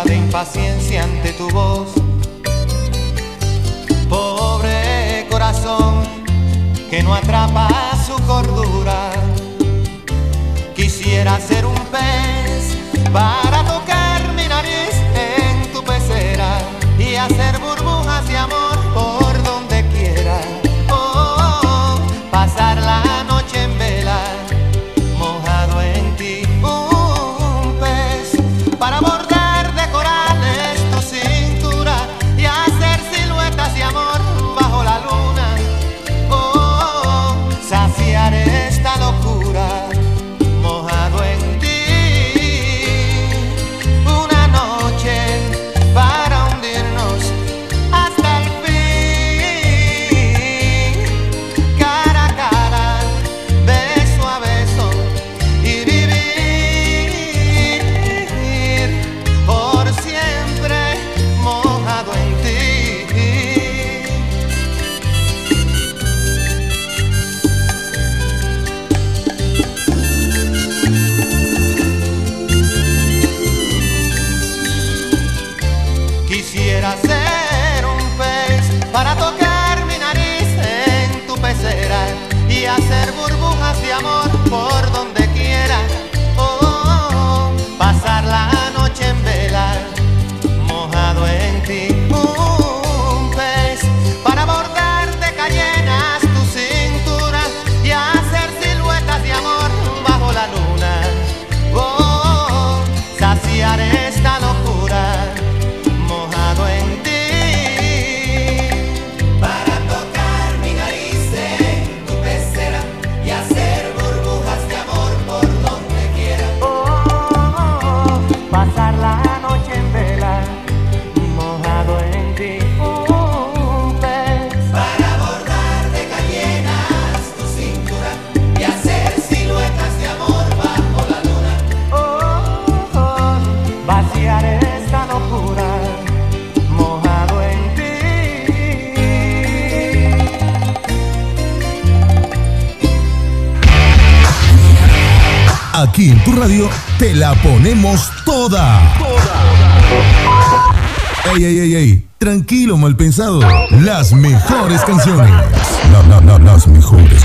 de impaciencia ante tu voz. Pobre corazón que no atrapa su cordura. Quisiera ser un pez para tocar las mejores canciones. No, no, no, las mejores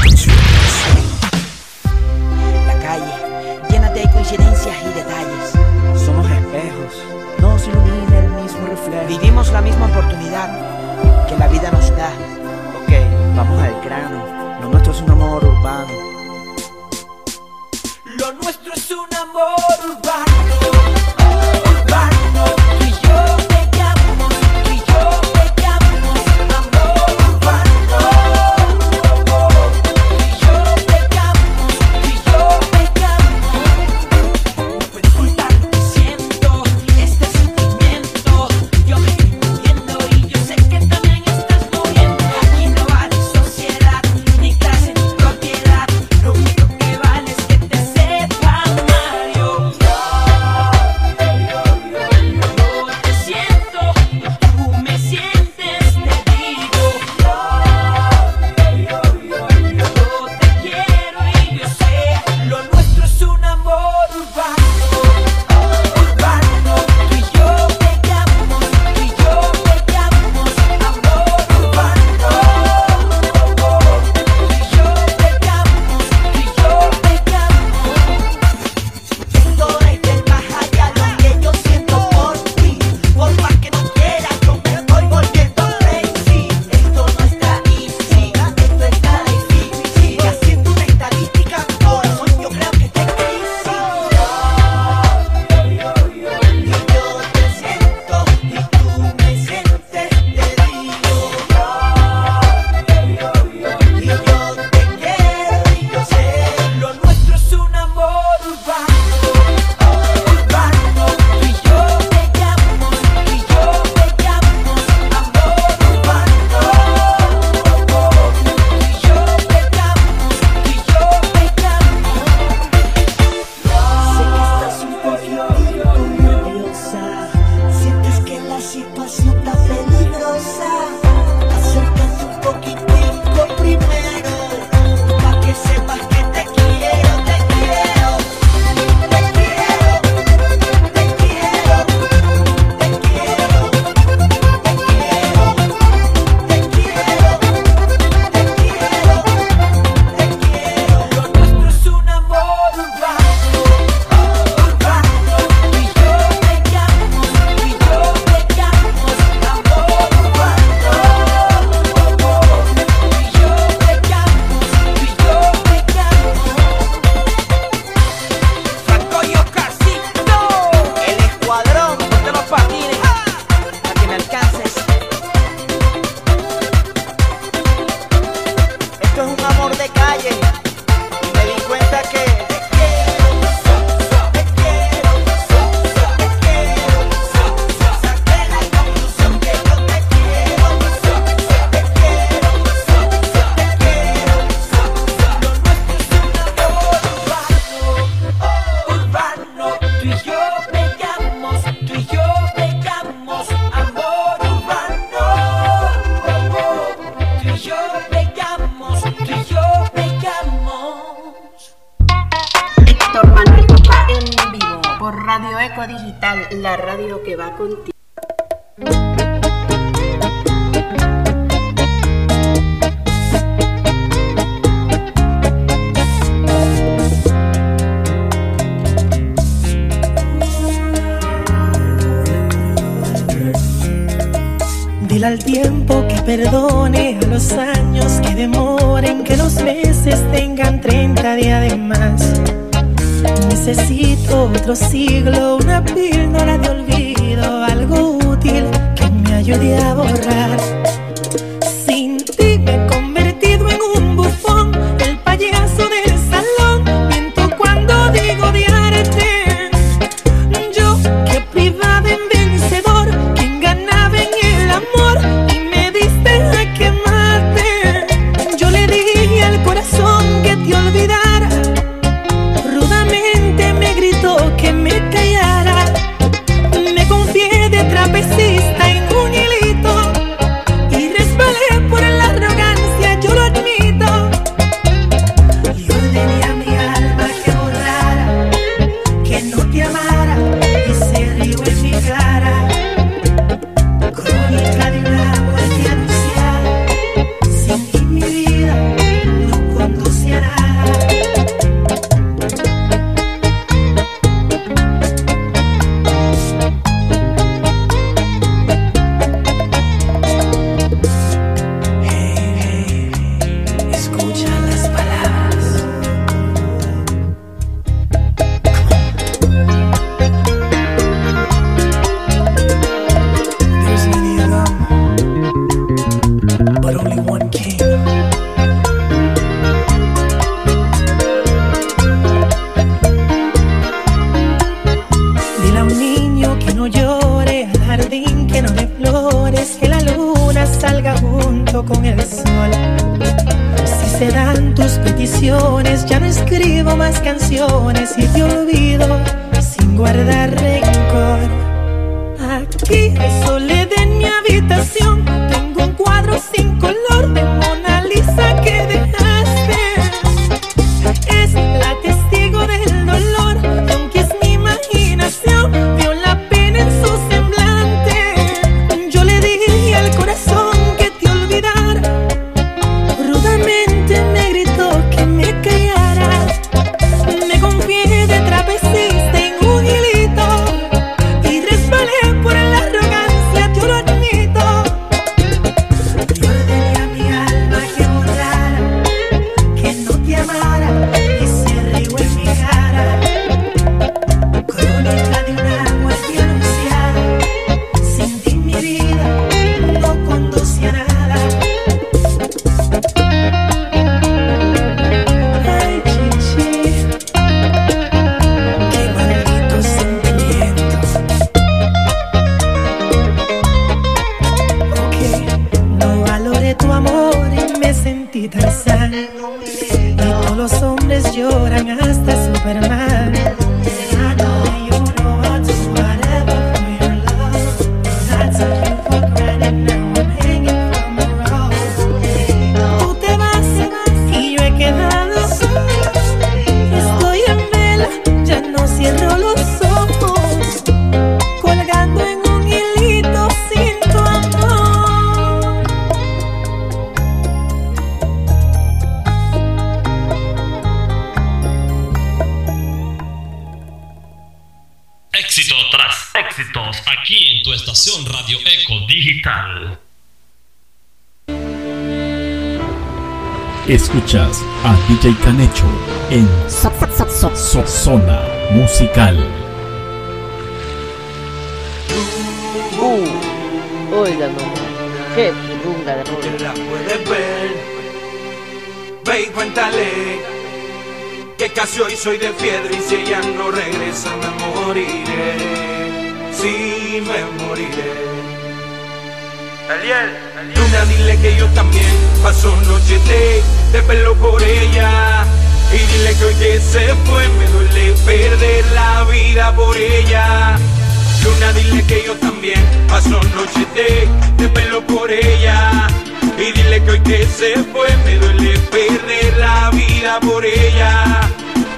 família.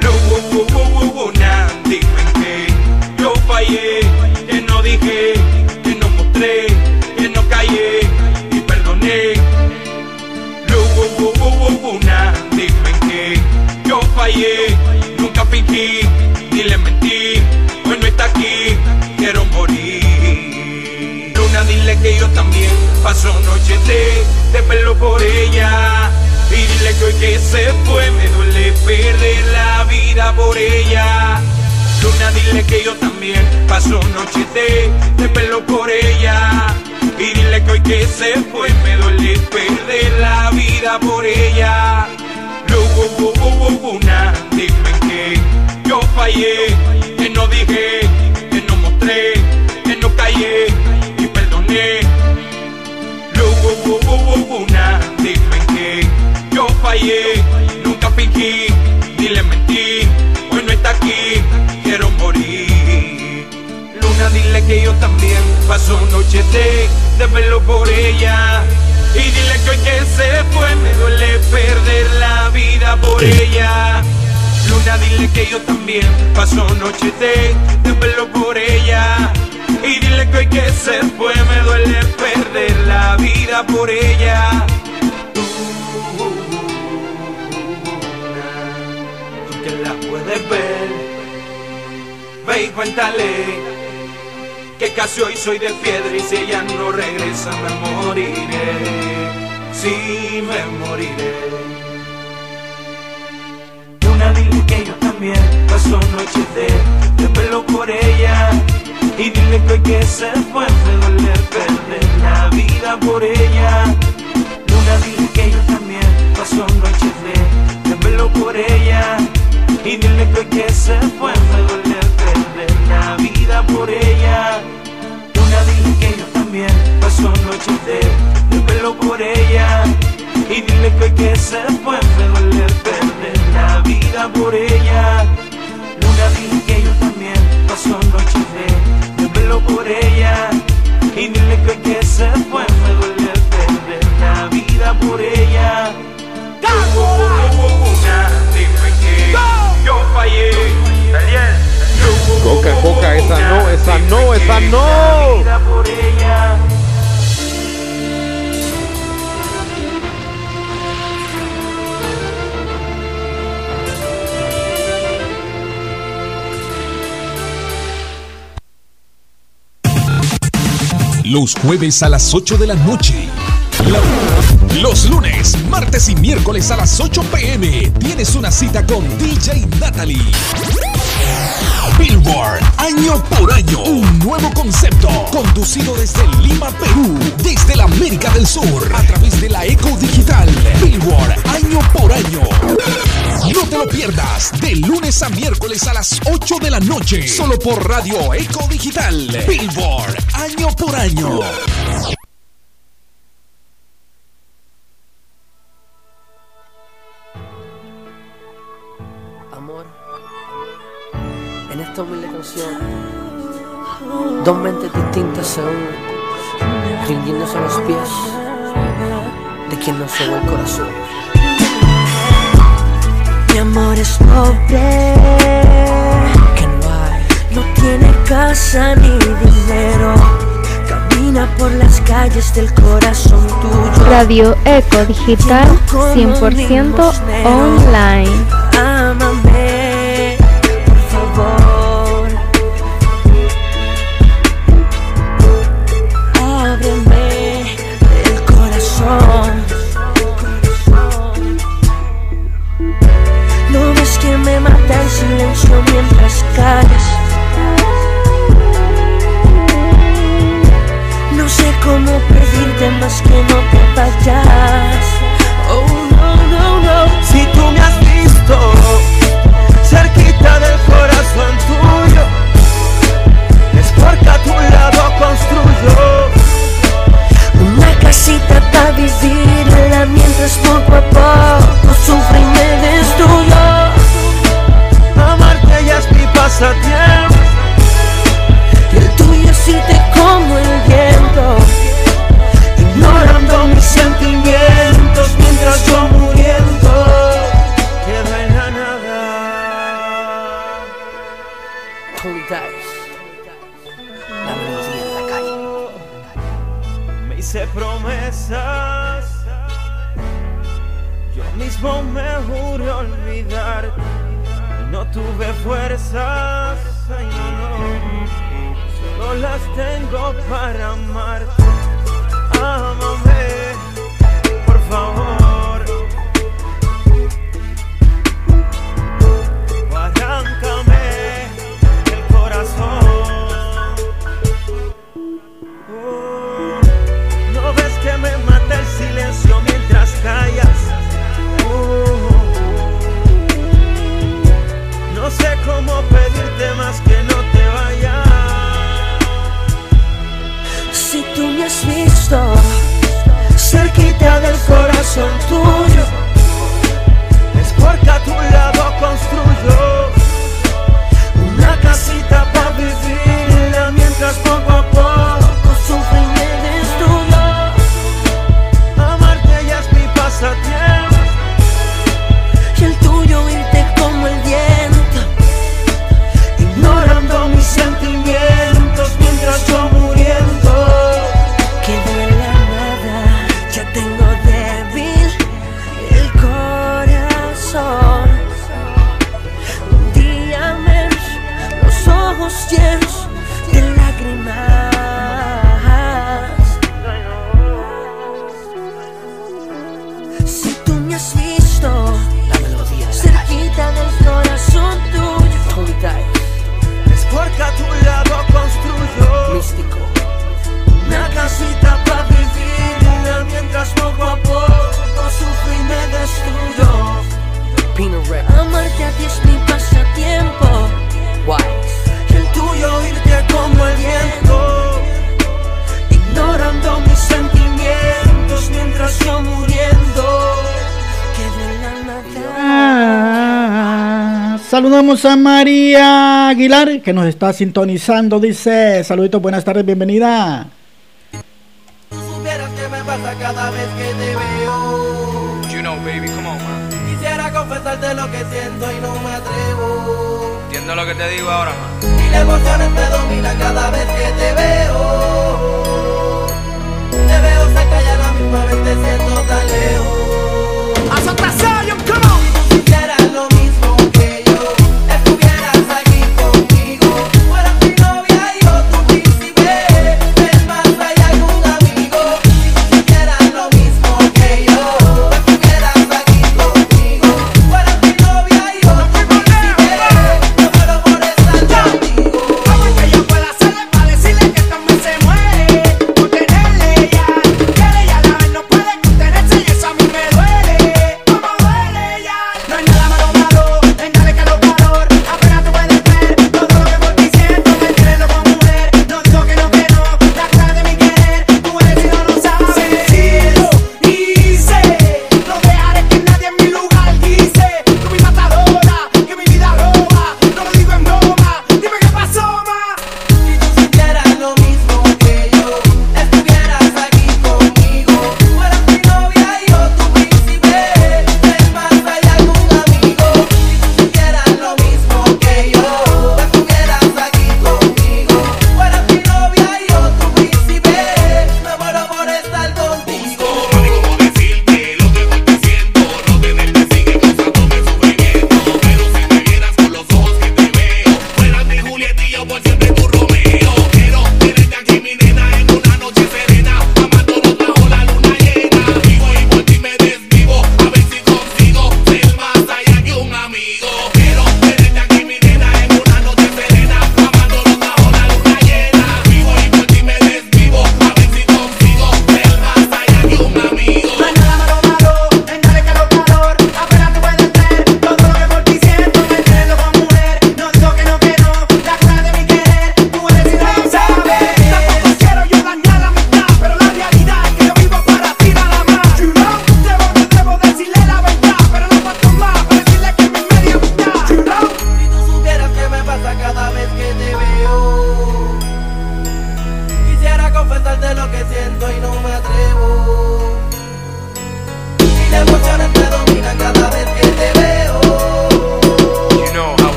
Lo na, dime que yo fallé, que no dije, que no mostré, que no callé y perdoné. Lo dime que yo fallé, nunca fingí, ni le mentí, hoy no está aquí, quiero morir. Luna, dile que yo también paso noches de, de pelo por ella. Y dile que hoy que se fue me duele perder la vida por ella. Luna, dile que yo también paso noches de, de pelo por ella. Y dile que hoy que se fue me duele perder la vida por ella. Lu, wu, wu, wu, wu, wu, na, dime que yo fallé, que no dije, que no mostré, que no callé y perdoné. Lu, wu, wu, wu, wu, wu, na, dime que yo fallé, nunca fingí, ni le mentí, hoy no está aquí, quiero morir. Luna, dile que yo también paso noches de, de verlo por ella. Y dile que hoy que se fue me duele perder la vida por ella. Luna, dile que yo también paso noches de, de verlo por ella. Y dile que hoy que se fue me duele perder la vida por ella. Que la puedes ver, ve y cuéntale que casi hoy soy de piedra y si ella no regresa me moriré. Sí, me moriré. Luna, dile que yo también paso noches de, de pelo por ella. Y dile que hoy que se fue me duele perder la vida por ella. Luna, dile que yo también paso noches de, de pelo por ella. Y dile que que se fue me duele perder la vida por ella. Luna, dile que yo también paso noches de, de pelo por ella. Y dile que que se fue me duele perder la vida por ella. Luna dije que yo también paso noches de desvelo por ella. Y dile que que se fue me duele perder la vida por ella. Yo Coca, coca, esa no, esa no, esa no. Los jueves a las 8 de la noche. Los lunes, martes y miércoles a las 8 pm tienes una cita con DJ Natalie. Billboard, año por año. Un nuevo concepto. Conducido desde Lima, Perú. Desde la América del Sur. A través de la Eco Digital. Billboard, año por año. No te lo pierdas. De lunes a miércoles a las 8 de la noche. Solo por Radio Eco Digital. Billboard, año por año. Esta humilde canción, dos mentes distintas se unen, rindiéndose a los pies de quien nos robó el corazón. Mi amor es pobre, que no hay, no tiene casa ni dinero. Camina por las calles del corazón tuyo. Radio Eco Digital 100% online. Mientras callas. No sé cómo pedirte más que no te vayas. Oh no, no, no. Si tú me has visto cerquita del corazón tuyo, es porque a tu lado construyo Una casita para vivirla mientras poco a poco sufro y me destruyo. Pasatiempo. Y el tuyo sí te como el viento. Ignorando mis sentimientos mientras yo muriendo quedo en la nada. Dice, la melodía en la calle. Me hice promesas, yo mismo me juré olvidar y no tuve fuerzas, ay, no, solo las tengo para amar. Que nos está sintonizando, dice, saluditos, buenas tardes, bienvenida. Quisiera confesarte lo que siento y no me atrevo. Entiendo lo que te digo ahora,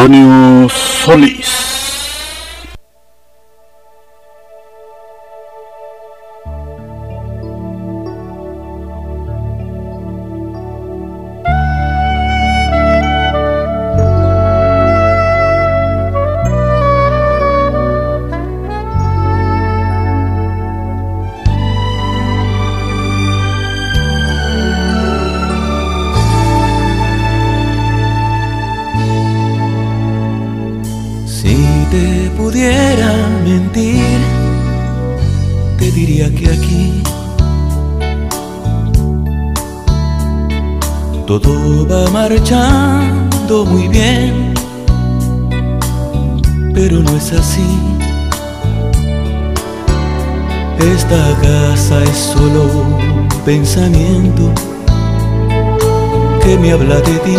Antonio Solís. escuchando muy bien, pero no es así. Esta casa es solo un pensamiento que me habla de ti.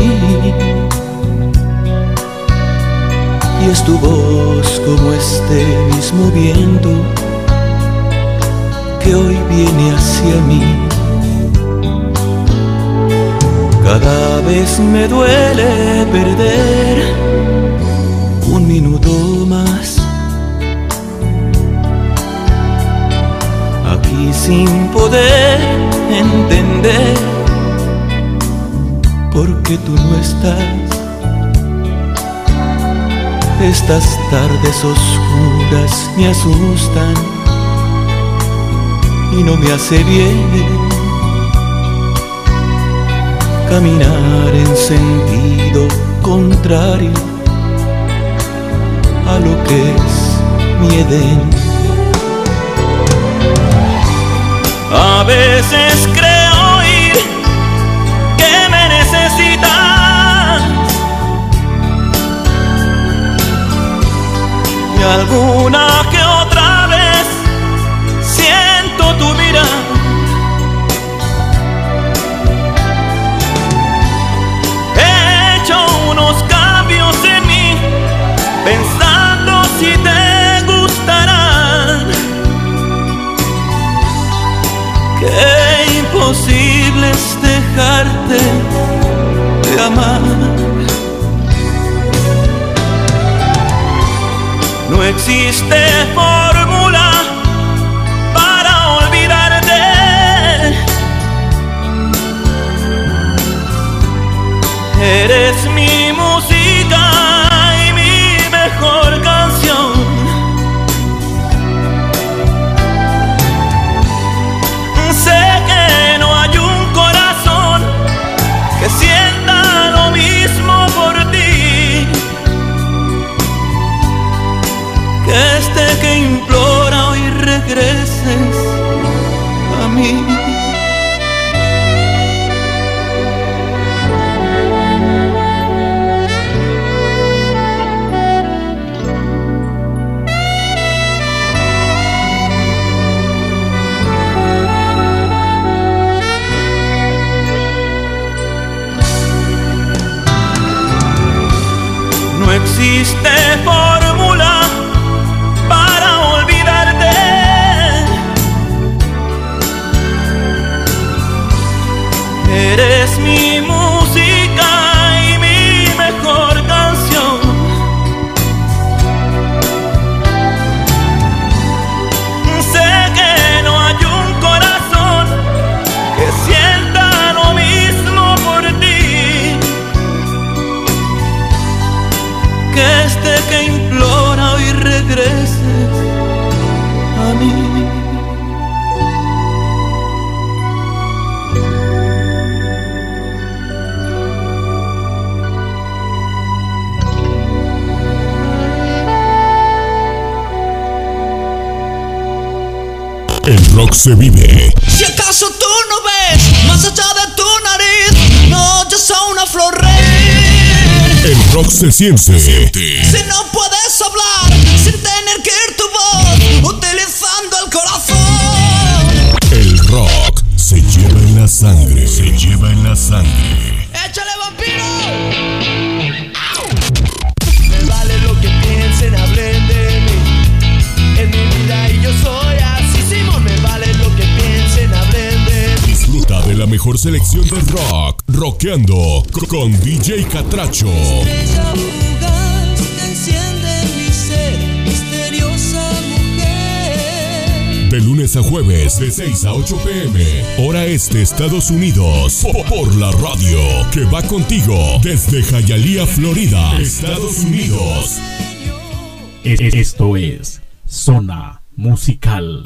Y es tu voz como este mismo viento que hoy viene hacia mí. Cada vez me duele perder un minuto más. Aquí sin poder entender por qué tú no estás. Estas tardes oscuras me asustan y no me hace bien caminar en sentido contrario a lo que es mi Edén. A veces creo oír que me necesitas y alguna que otra vez siento tu mirada. Qué imposible es dejarte de amar. No existe fórmula se vive. Si acaso tú no ves más allá de tu nariz, no yo soy una flor rey. El rock se siente. Si no puedes hablar sin tener que ir tu voz, utilizando el corazón. El rock se lleva en la sangre. Se lleva en la sangre. Selección de rock. Rockeando con DJ Catracho. Estrella fugaz que enciende mi ser, misteriosa mujer. De lunes a jueves, de 6 a 8 pm, hora este, Estados Unidos. Po- Por la radio que va contigo desde Hialeah, Florida, Estados Unidos. E- Esto es Zona Musical.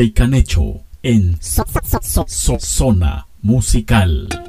DJ Canecho en Zona Musical.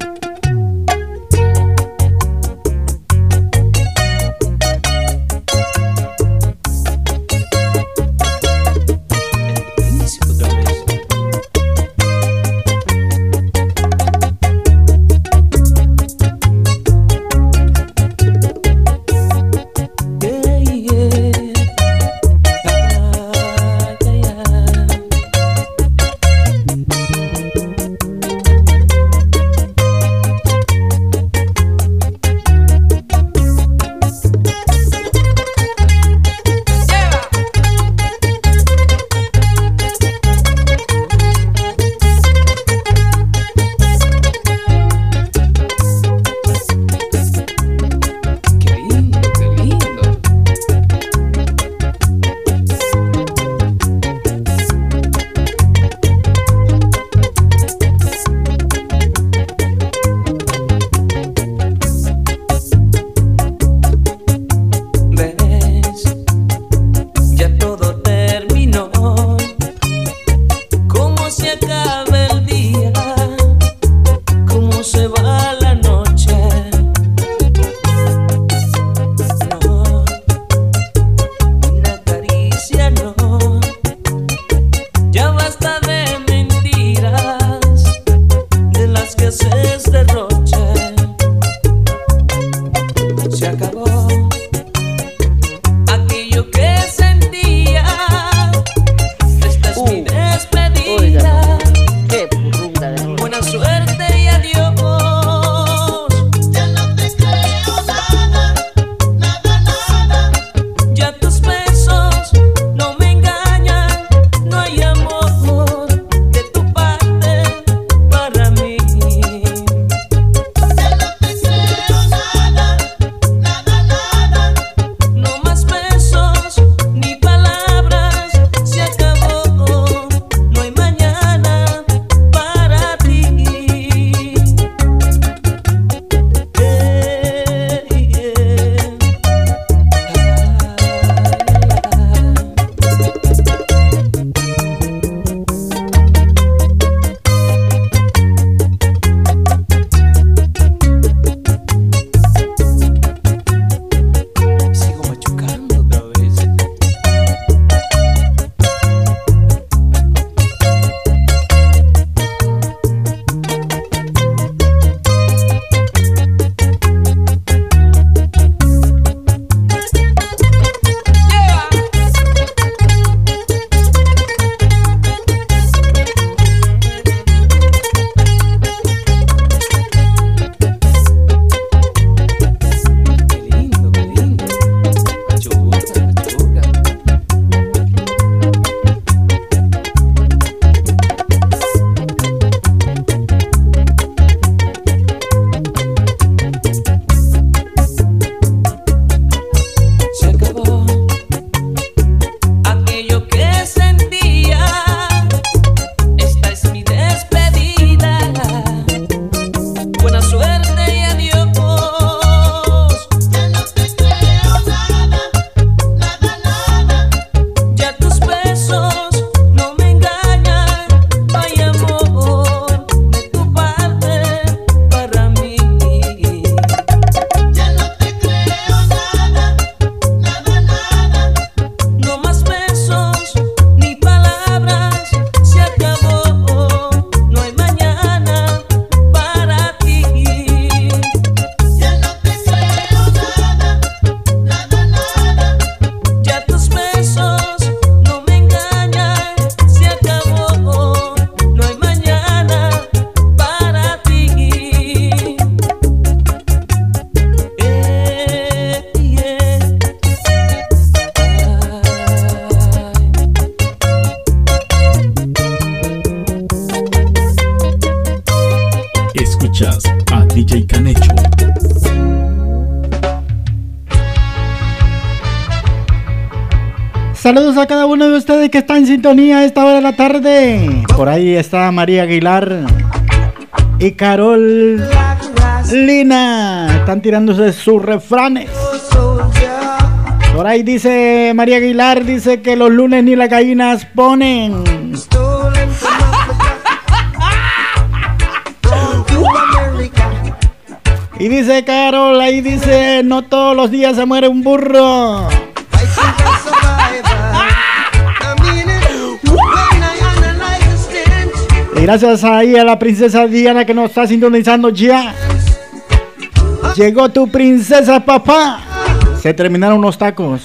sintonía a esta hora de la tarde. Por ahí está María Aguilar y Carol Lina. Están tirándose sus refranes. Por ahí dice María Aguilar, dice que los lunes ni las gallinas ponen. Y dice Carol, ahí dice, no todos los días se muere un burro. Gracias ahí a la princesa Diana que nos está sintonizando ya. Llegó tu princesa, papá. Se terminaron los tacos.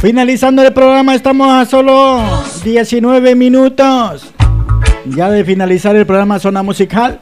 Finalizando el programa, estamos a solo 19 minutos ya de finalizar el programa Zona Musical,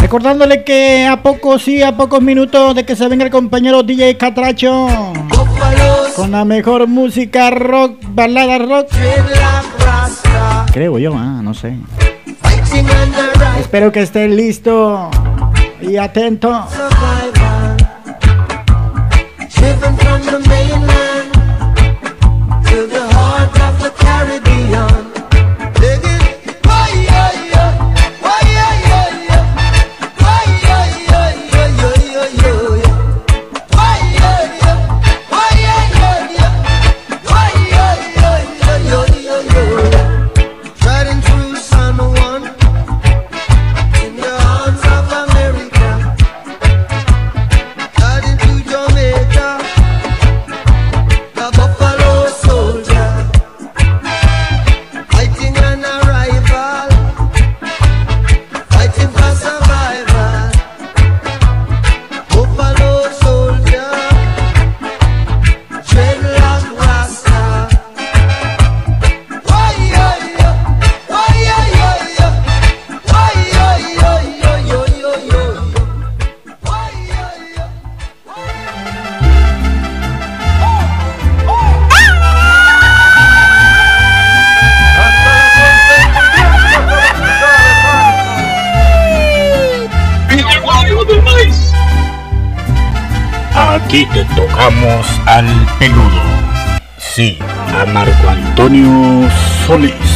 Recordándole que a pocos sí, a pocos minutos de que se venga el compañero DJ Catracho. Con la mejor música rock, balada rock. Creo yo, ah, no sé. Espero que esté listo y atento. Aquí te tocamos al peludo. Sí, a Marco Antonio Solís.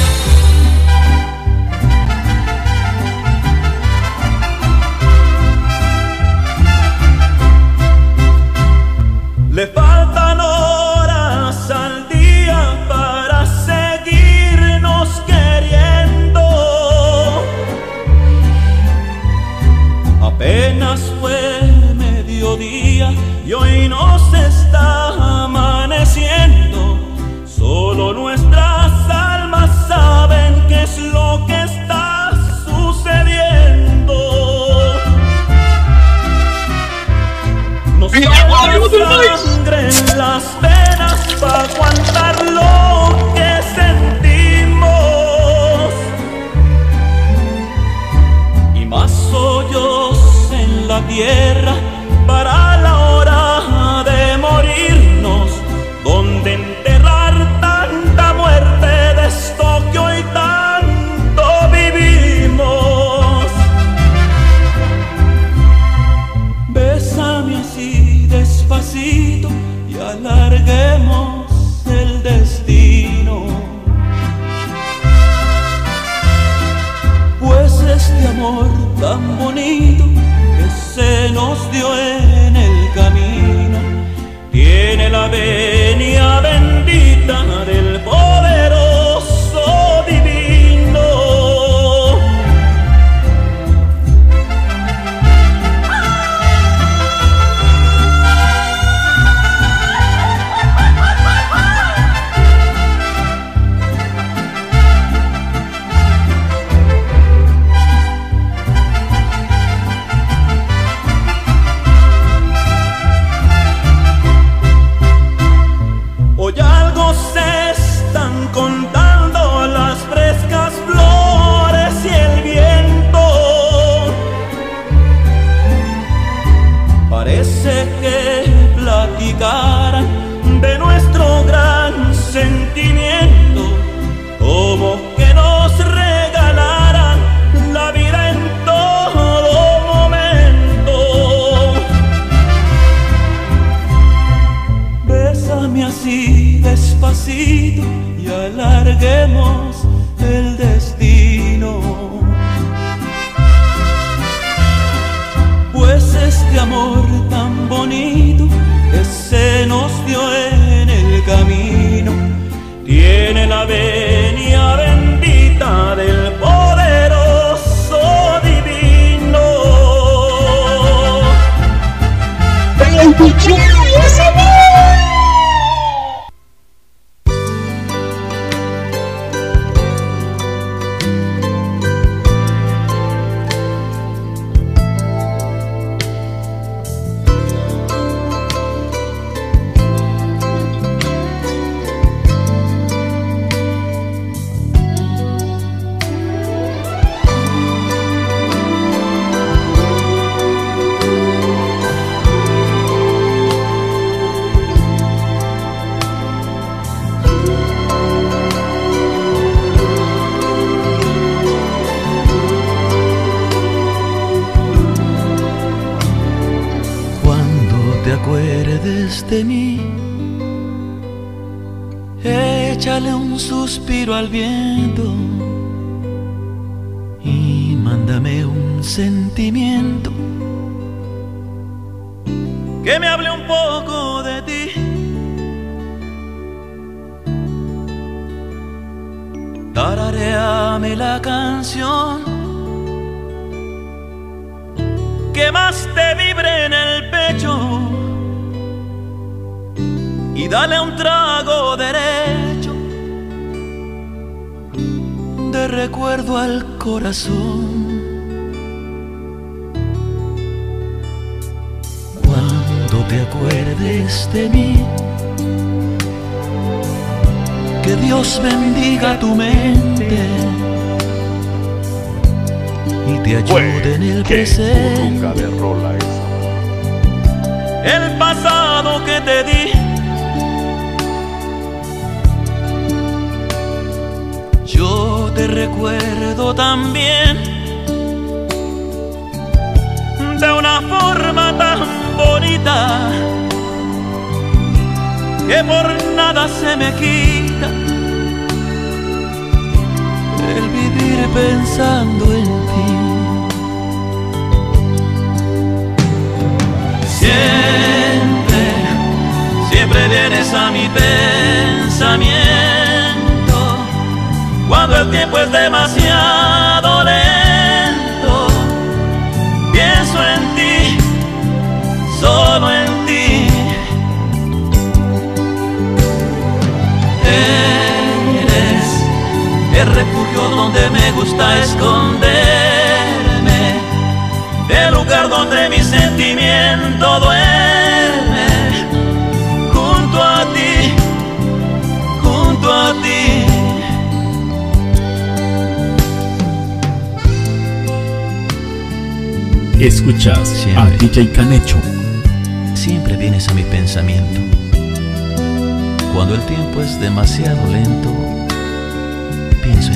Te acuerdes de mí, échale un suspiro al viento y mándame un sentimiento. Que me hable un poco de ti. Tarareame la canción. Que más te vibre en el pecho y dale un trago derecho de recuerdo al corazón. Cuando te acuerdes de mí, que Dios bendiga tu mente y te ayude en el presente. de rola esa. el pasado que te di. Yo te recuerdo también de una forma tan bonita que por nada se me quita el vivir pensando en ti. Siempre, siempre vienes a mi pensamiento cuando el tiempo es demasiado lento. Pienso en ti, solo en ti. Eres el refugio donde me gusta esconderme, el lugar donde mi sentimiento duerme. Escuchas a DJ Canecho. Siempre vienes a mi pensamiento. Cuando el tiempo es demasiado lento, pienso en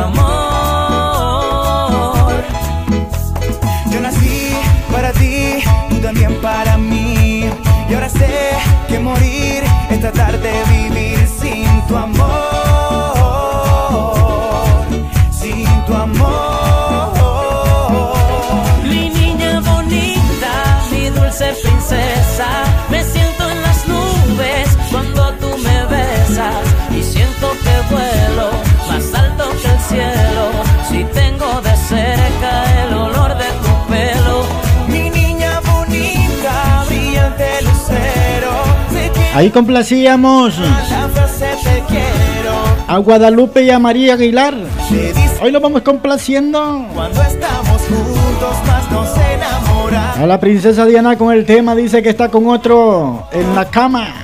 Amor. Yo nací para ti, tú también para mí. Y ahora sé que morir es tratar de vivir cielo. Si tengo de cerca el olor de tu pelo. Mi niña bonita, brillante lucero. Ahí complacíamos a Guadalupe y a María Aguilar. Hoy lo vamos complaciendo Cuando estamos juntos más nos enamoramos. a la princesa Diana con el tema. Dice que está con otro en la cama.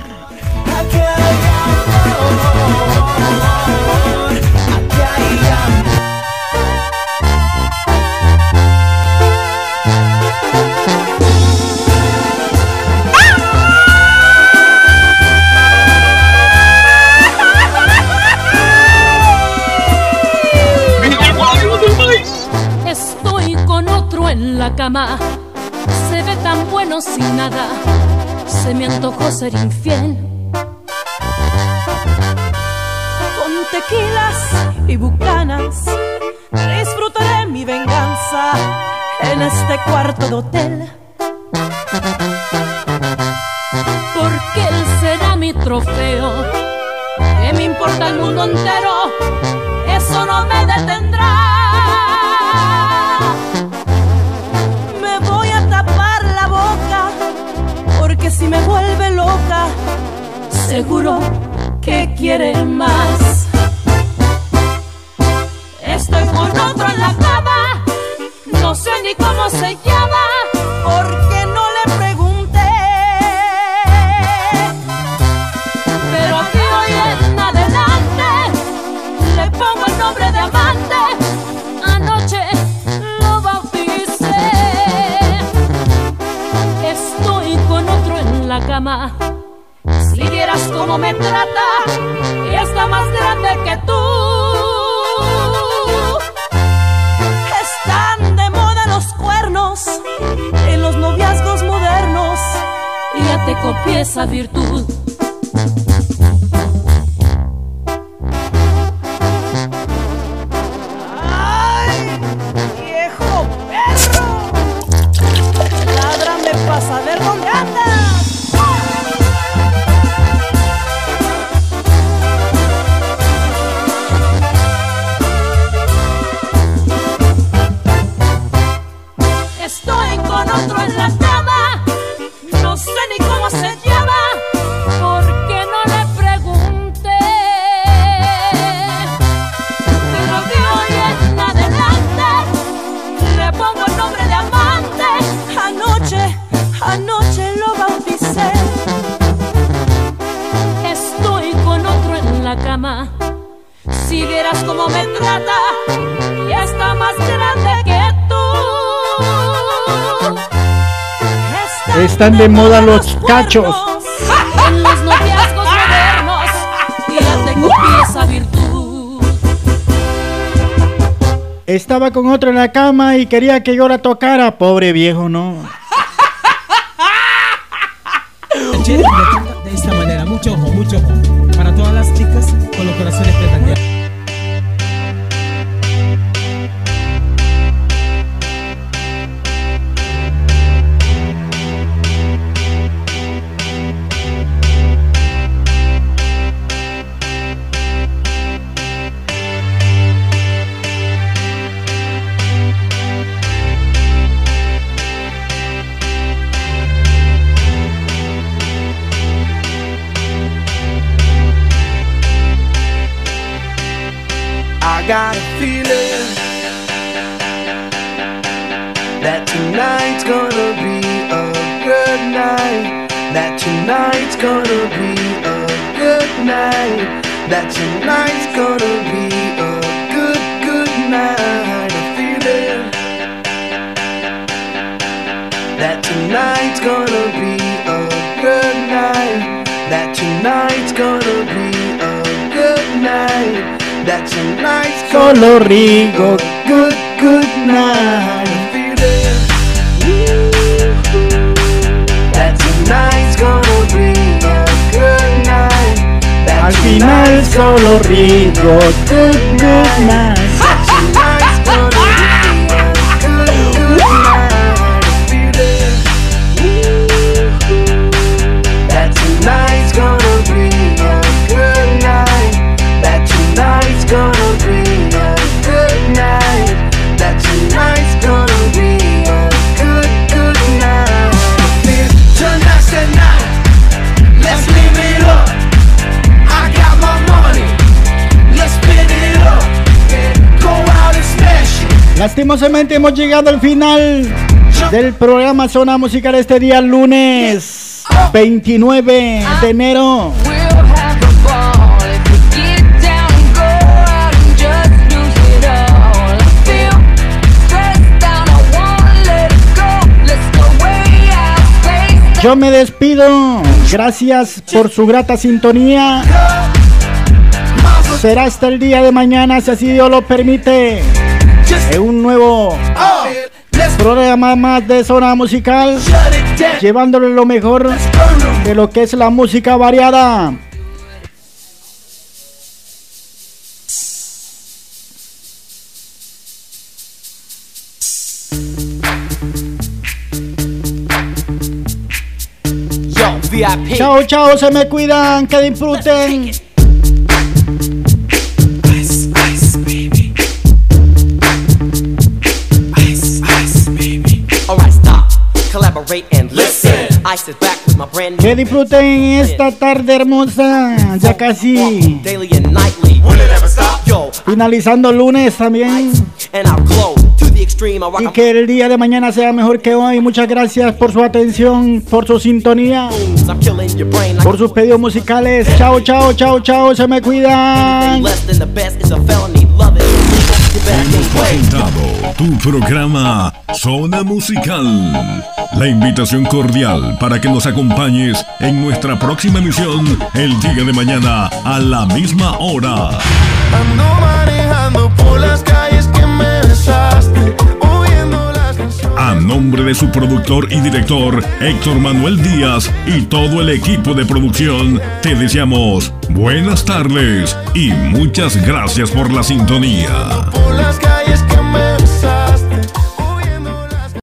Se ve tan bueno sin nada. Se me antojó ser infiel. Con tequilas y bucanas disfrutaré mi venganza en este cuarto de hotel. Porque él será mi trofeo. Que me importa el mundo entero, eso no me detendrá. Si me vuelve loca, seguro que quiere más. Estoy con otro en la cama, no sé ni cómo se llama, Si vieras cómo me trata, y está más grande que tú. Están de moda los cuernos en los noviazgos modernos. Y ya te copié esa virtud. Están de moda los cachos. En los noviazgos modernos. Y ya te copié esa virtud. Estaba con otro en la cama y quería que yo la tocara. Pobre viejo, no. Hemos llegado al final del programa Zona Musical este día lunes 29 de enero. Yo me despido. Gracias por su grata sintonía. Será hasta el día de mañana, si así Dios lo permite. En un nuevo programa más de zona musical. Llevándole lo mejor de lo que es la música variada. Yo, VIP. Chao, chao, se me cuidan, que disfruten. Que disfruten esta tarde hermosa. Ya casi finalizando lunes también. Y a que el día de mañana sea mejor que hoy. Muchas gracias por su atención, por su sintonía, por sus pedidos musicales. Chao, chao, chao, chao. Se me cuidan. Hemos way. presentado tu programa Zona Musical. La invitación cordial para que nos acompañes en nuestra próxima emisión el día de mañana a la misma hora. Ando manejando por las calles que me besaste. A nombre de su productor y director Héctor Manuel Díaz y todo el equipo de producción, te deseamos buenas tardes y muchas gracias por la sintonía.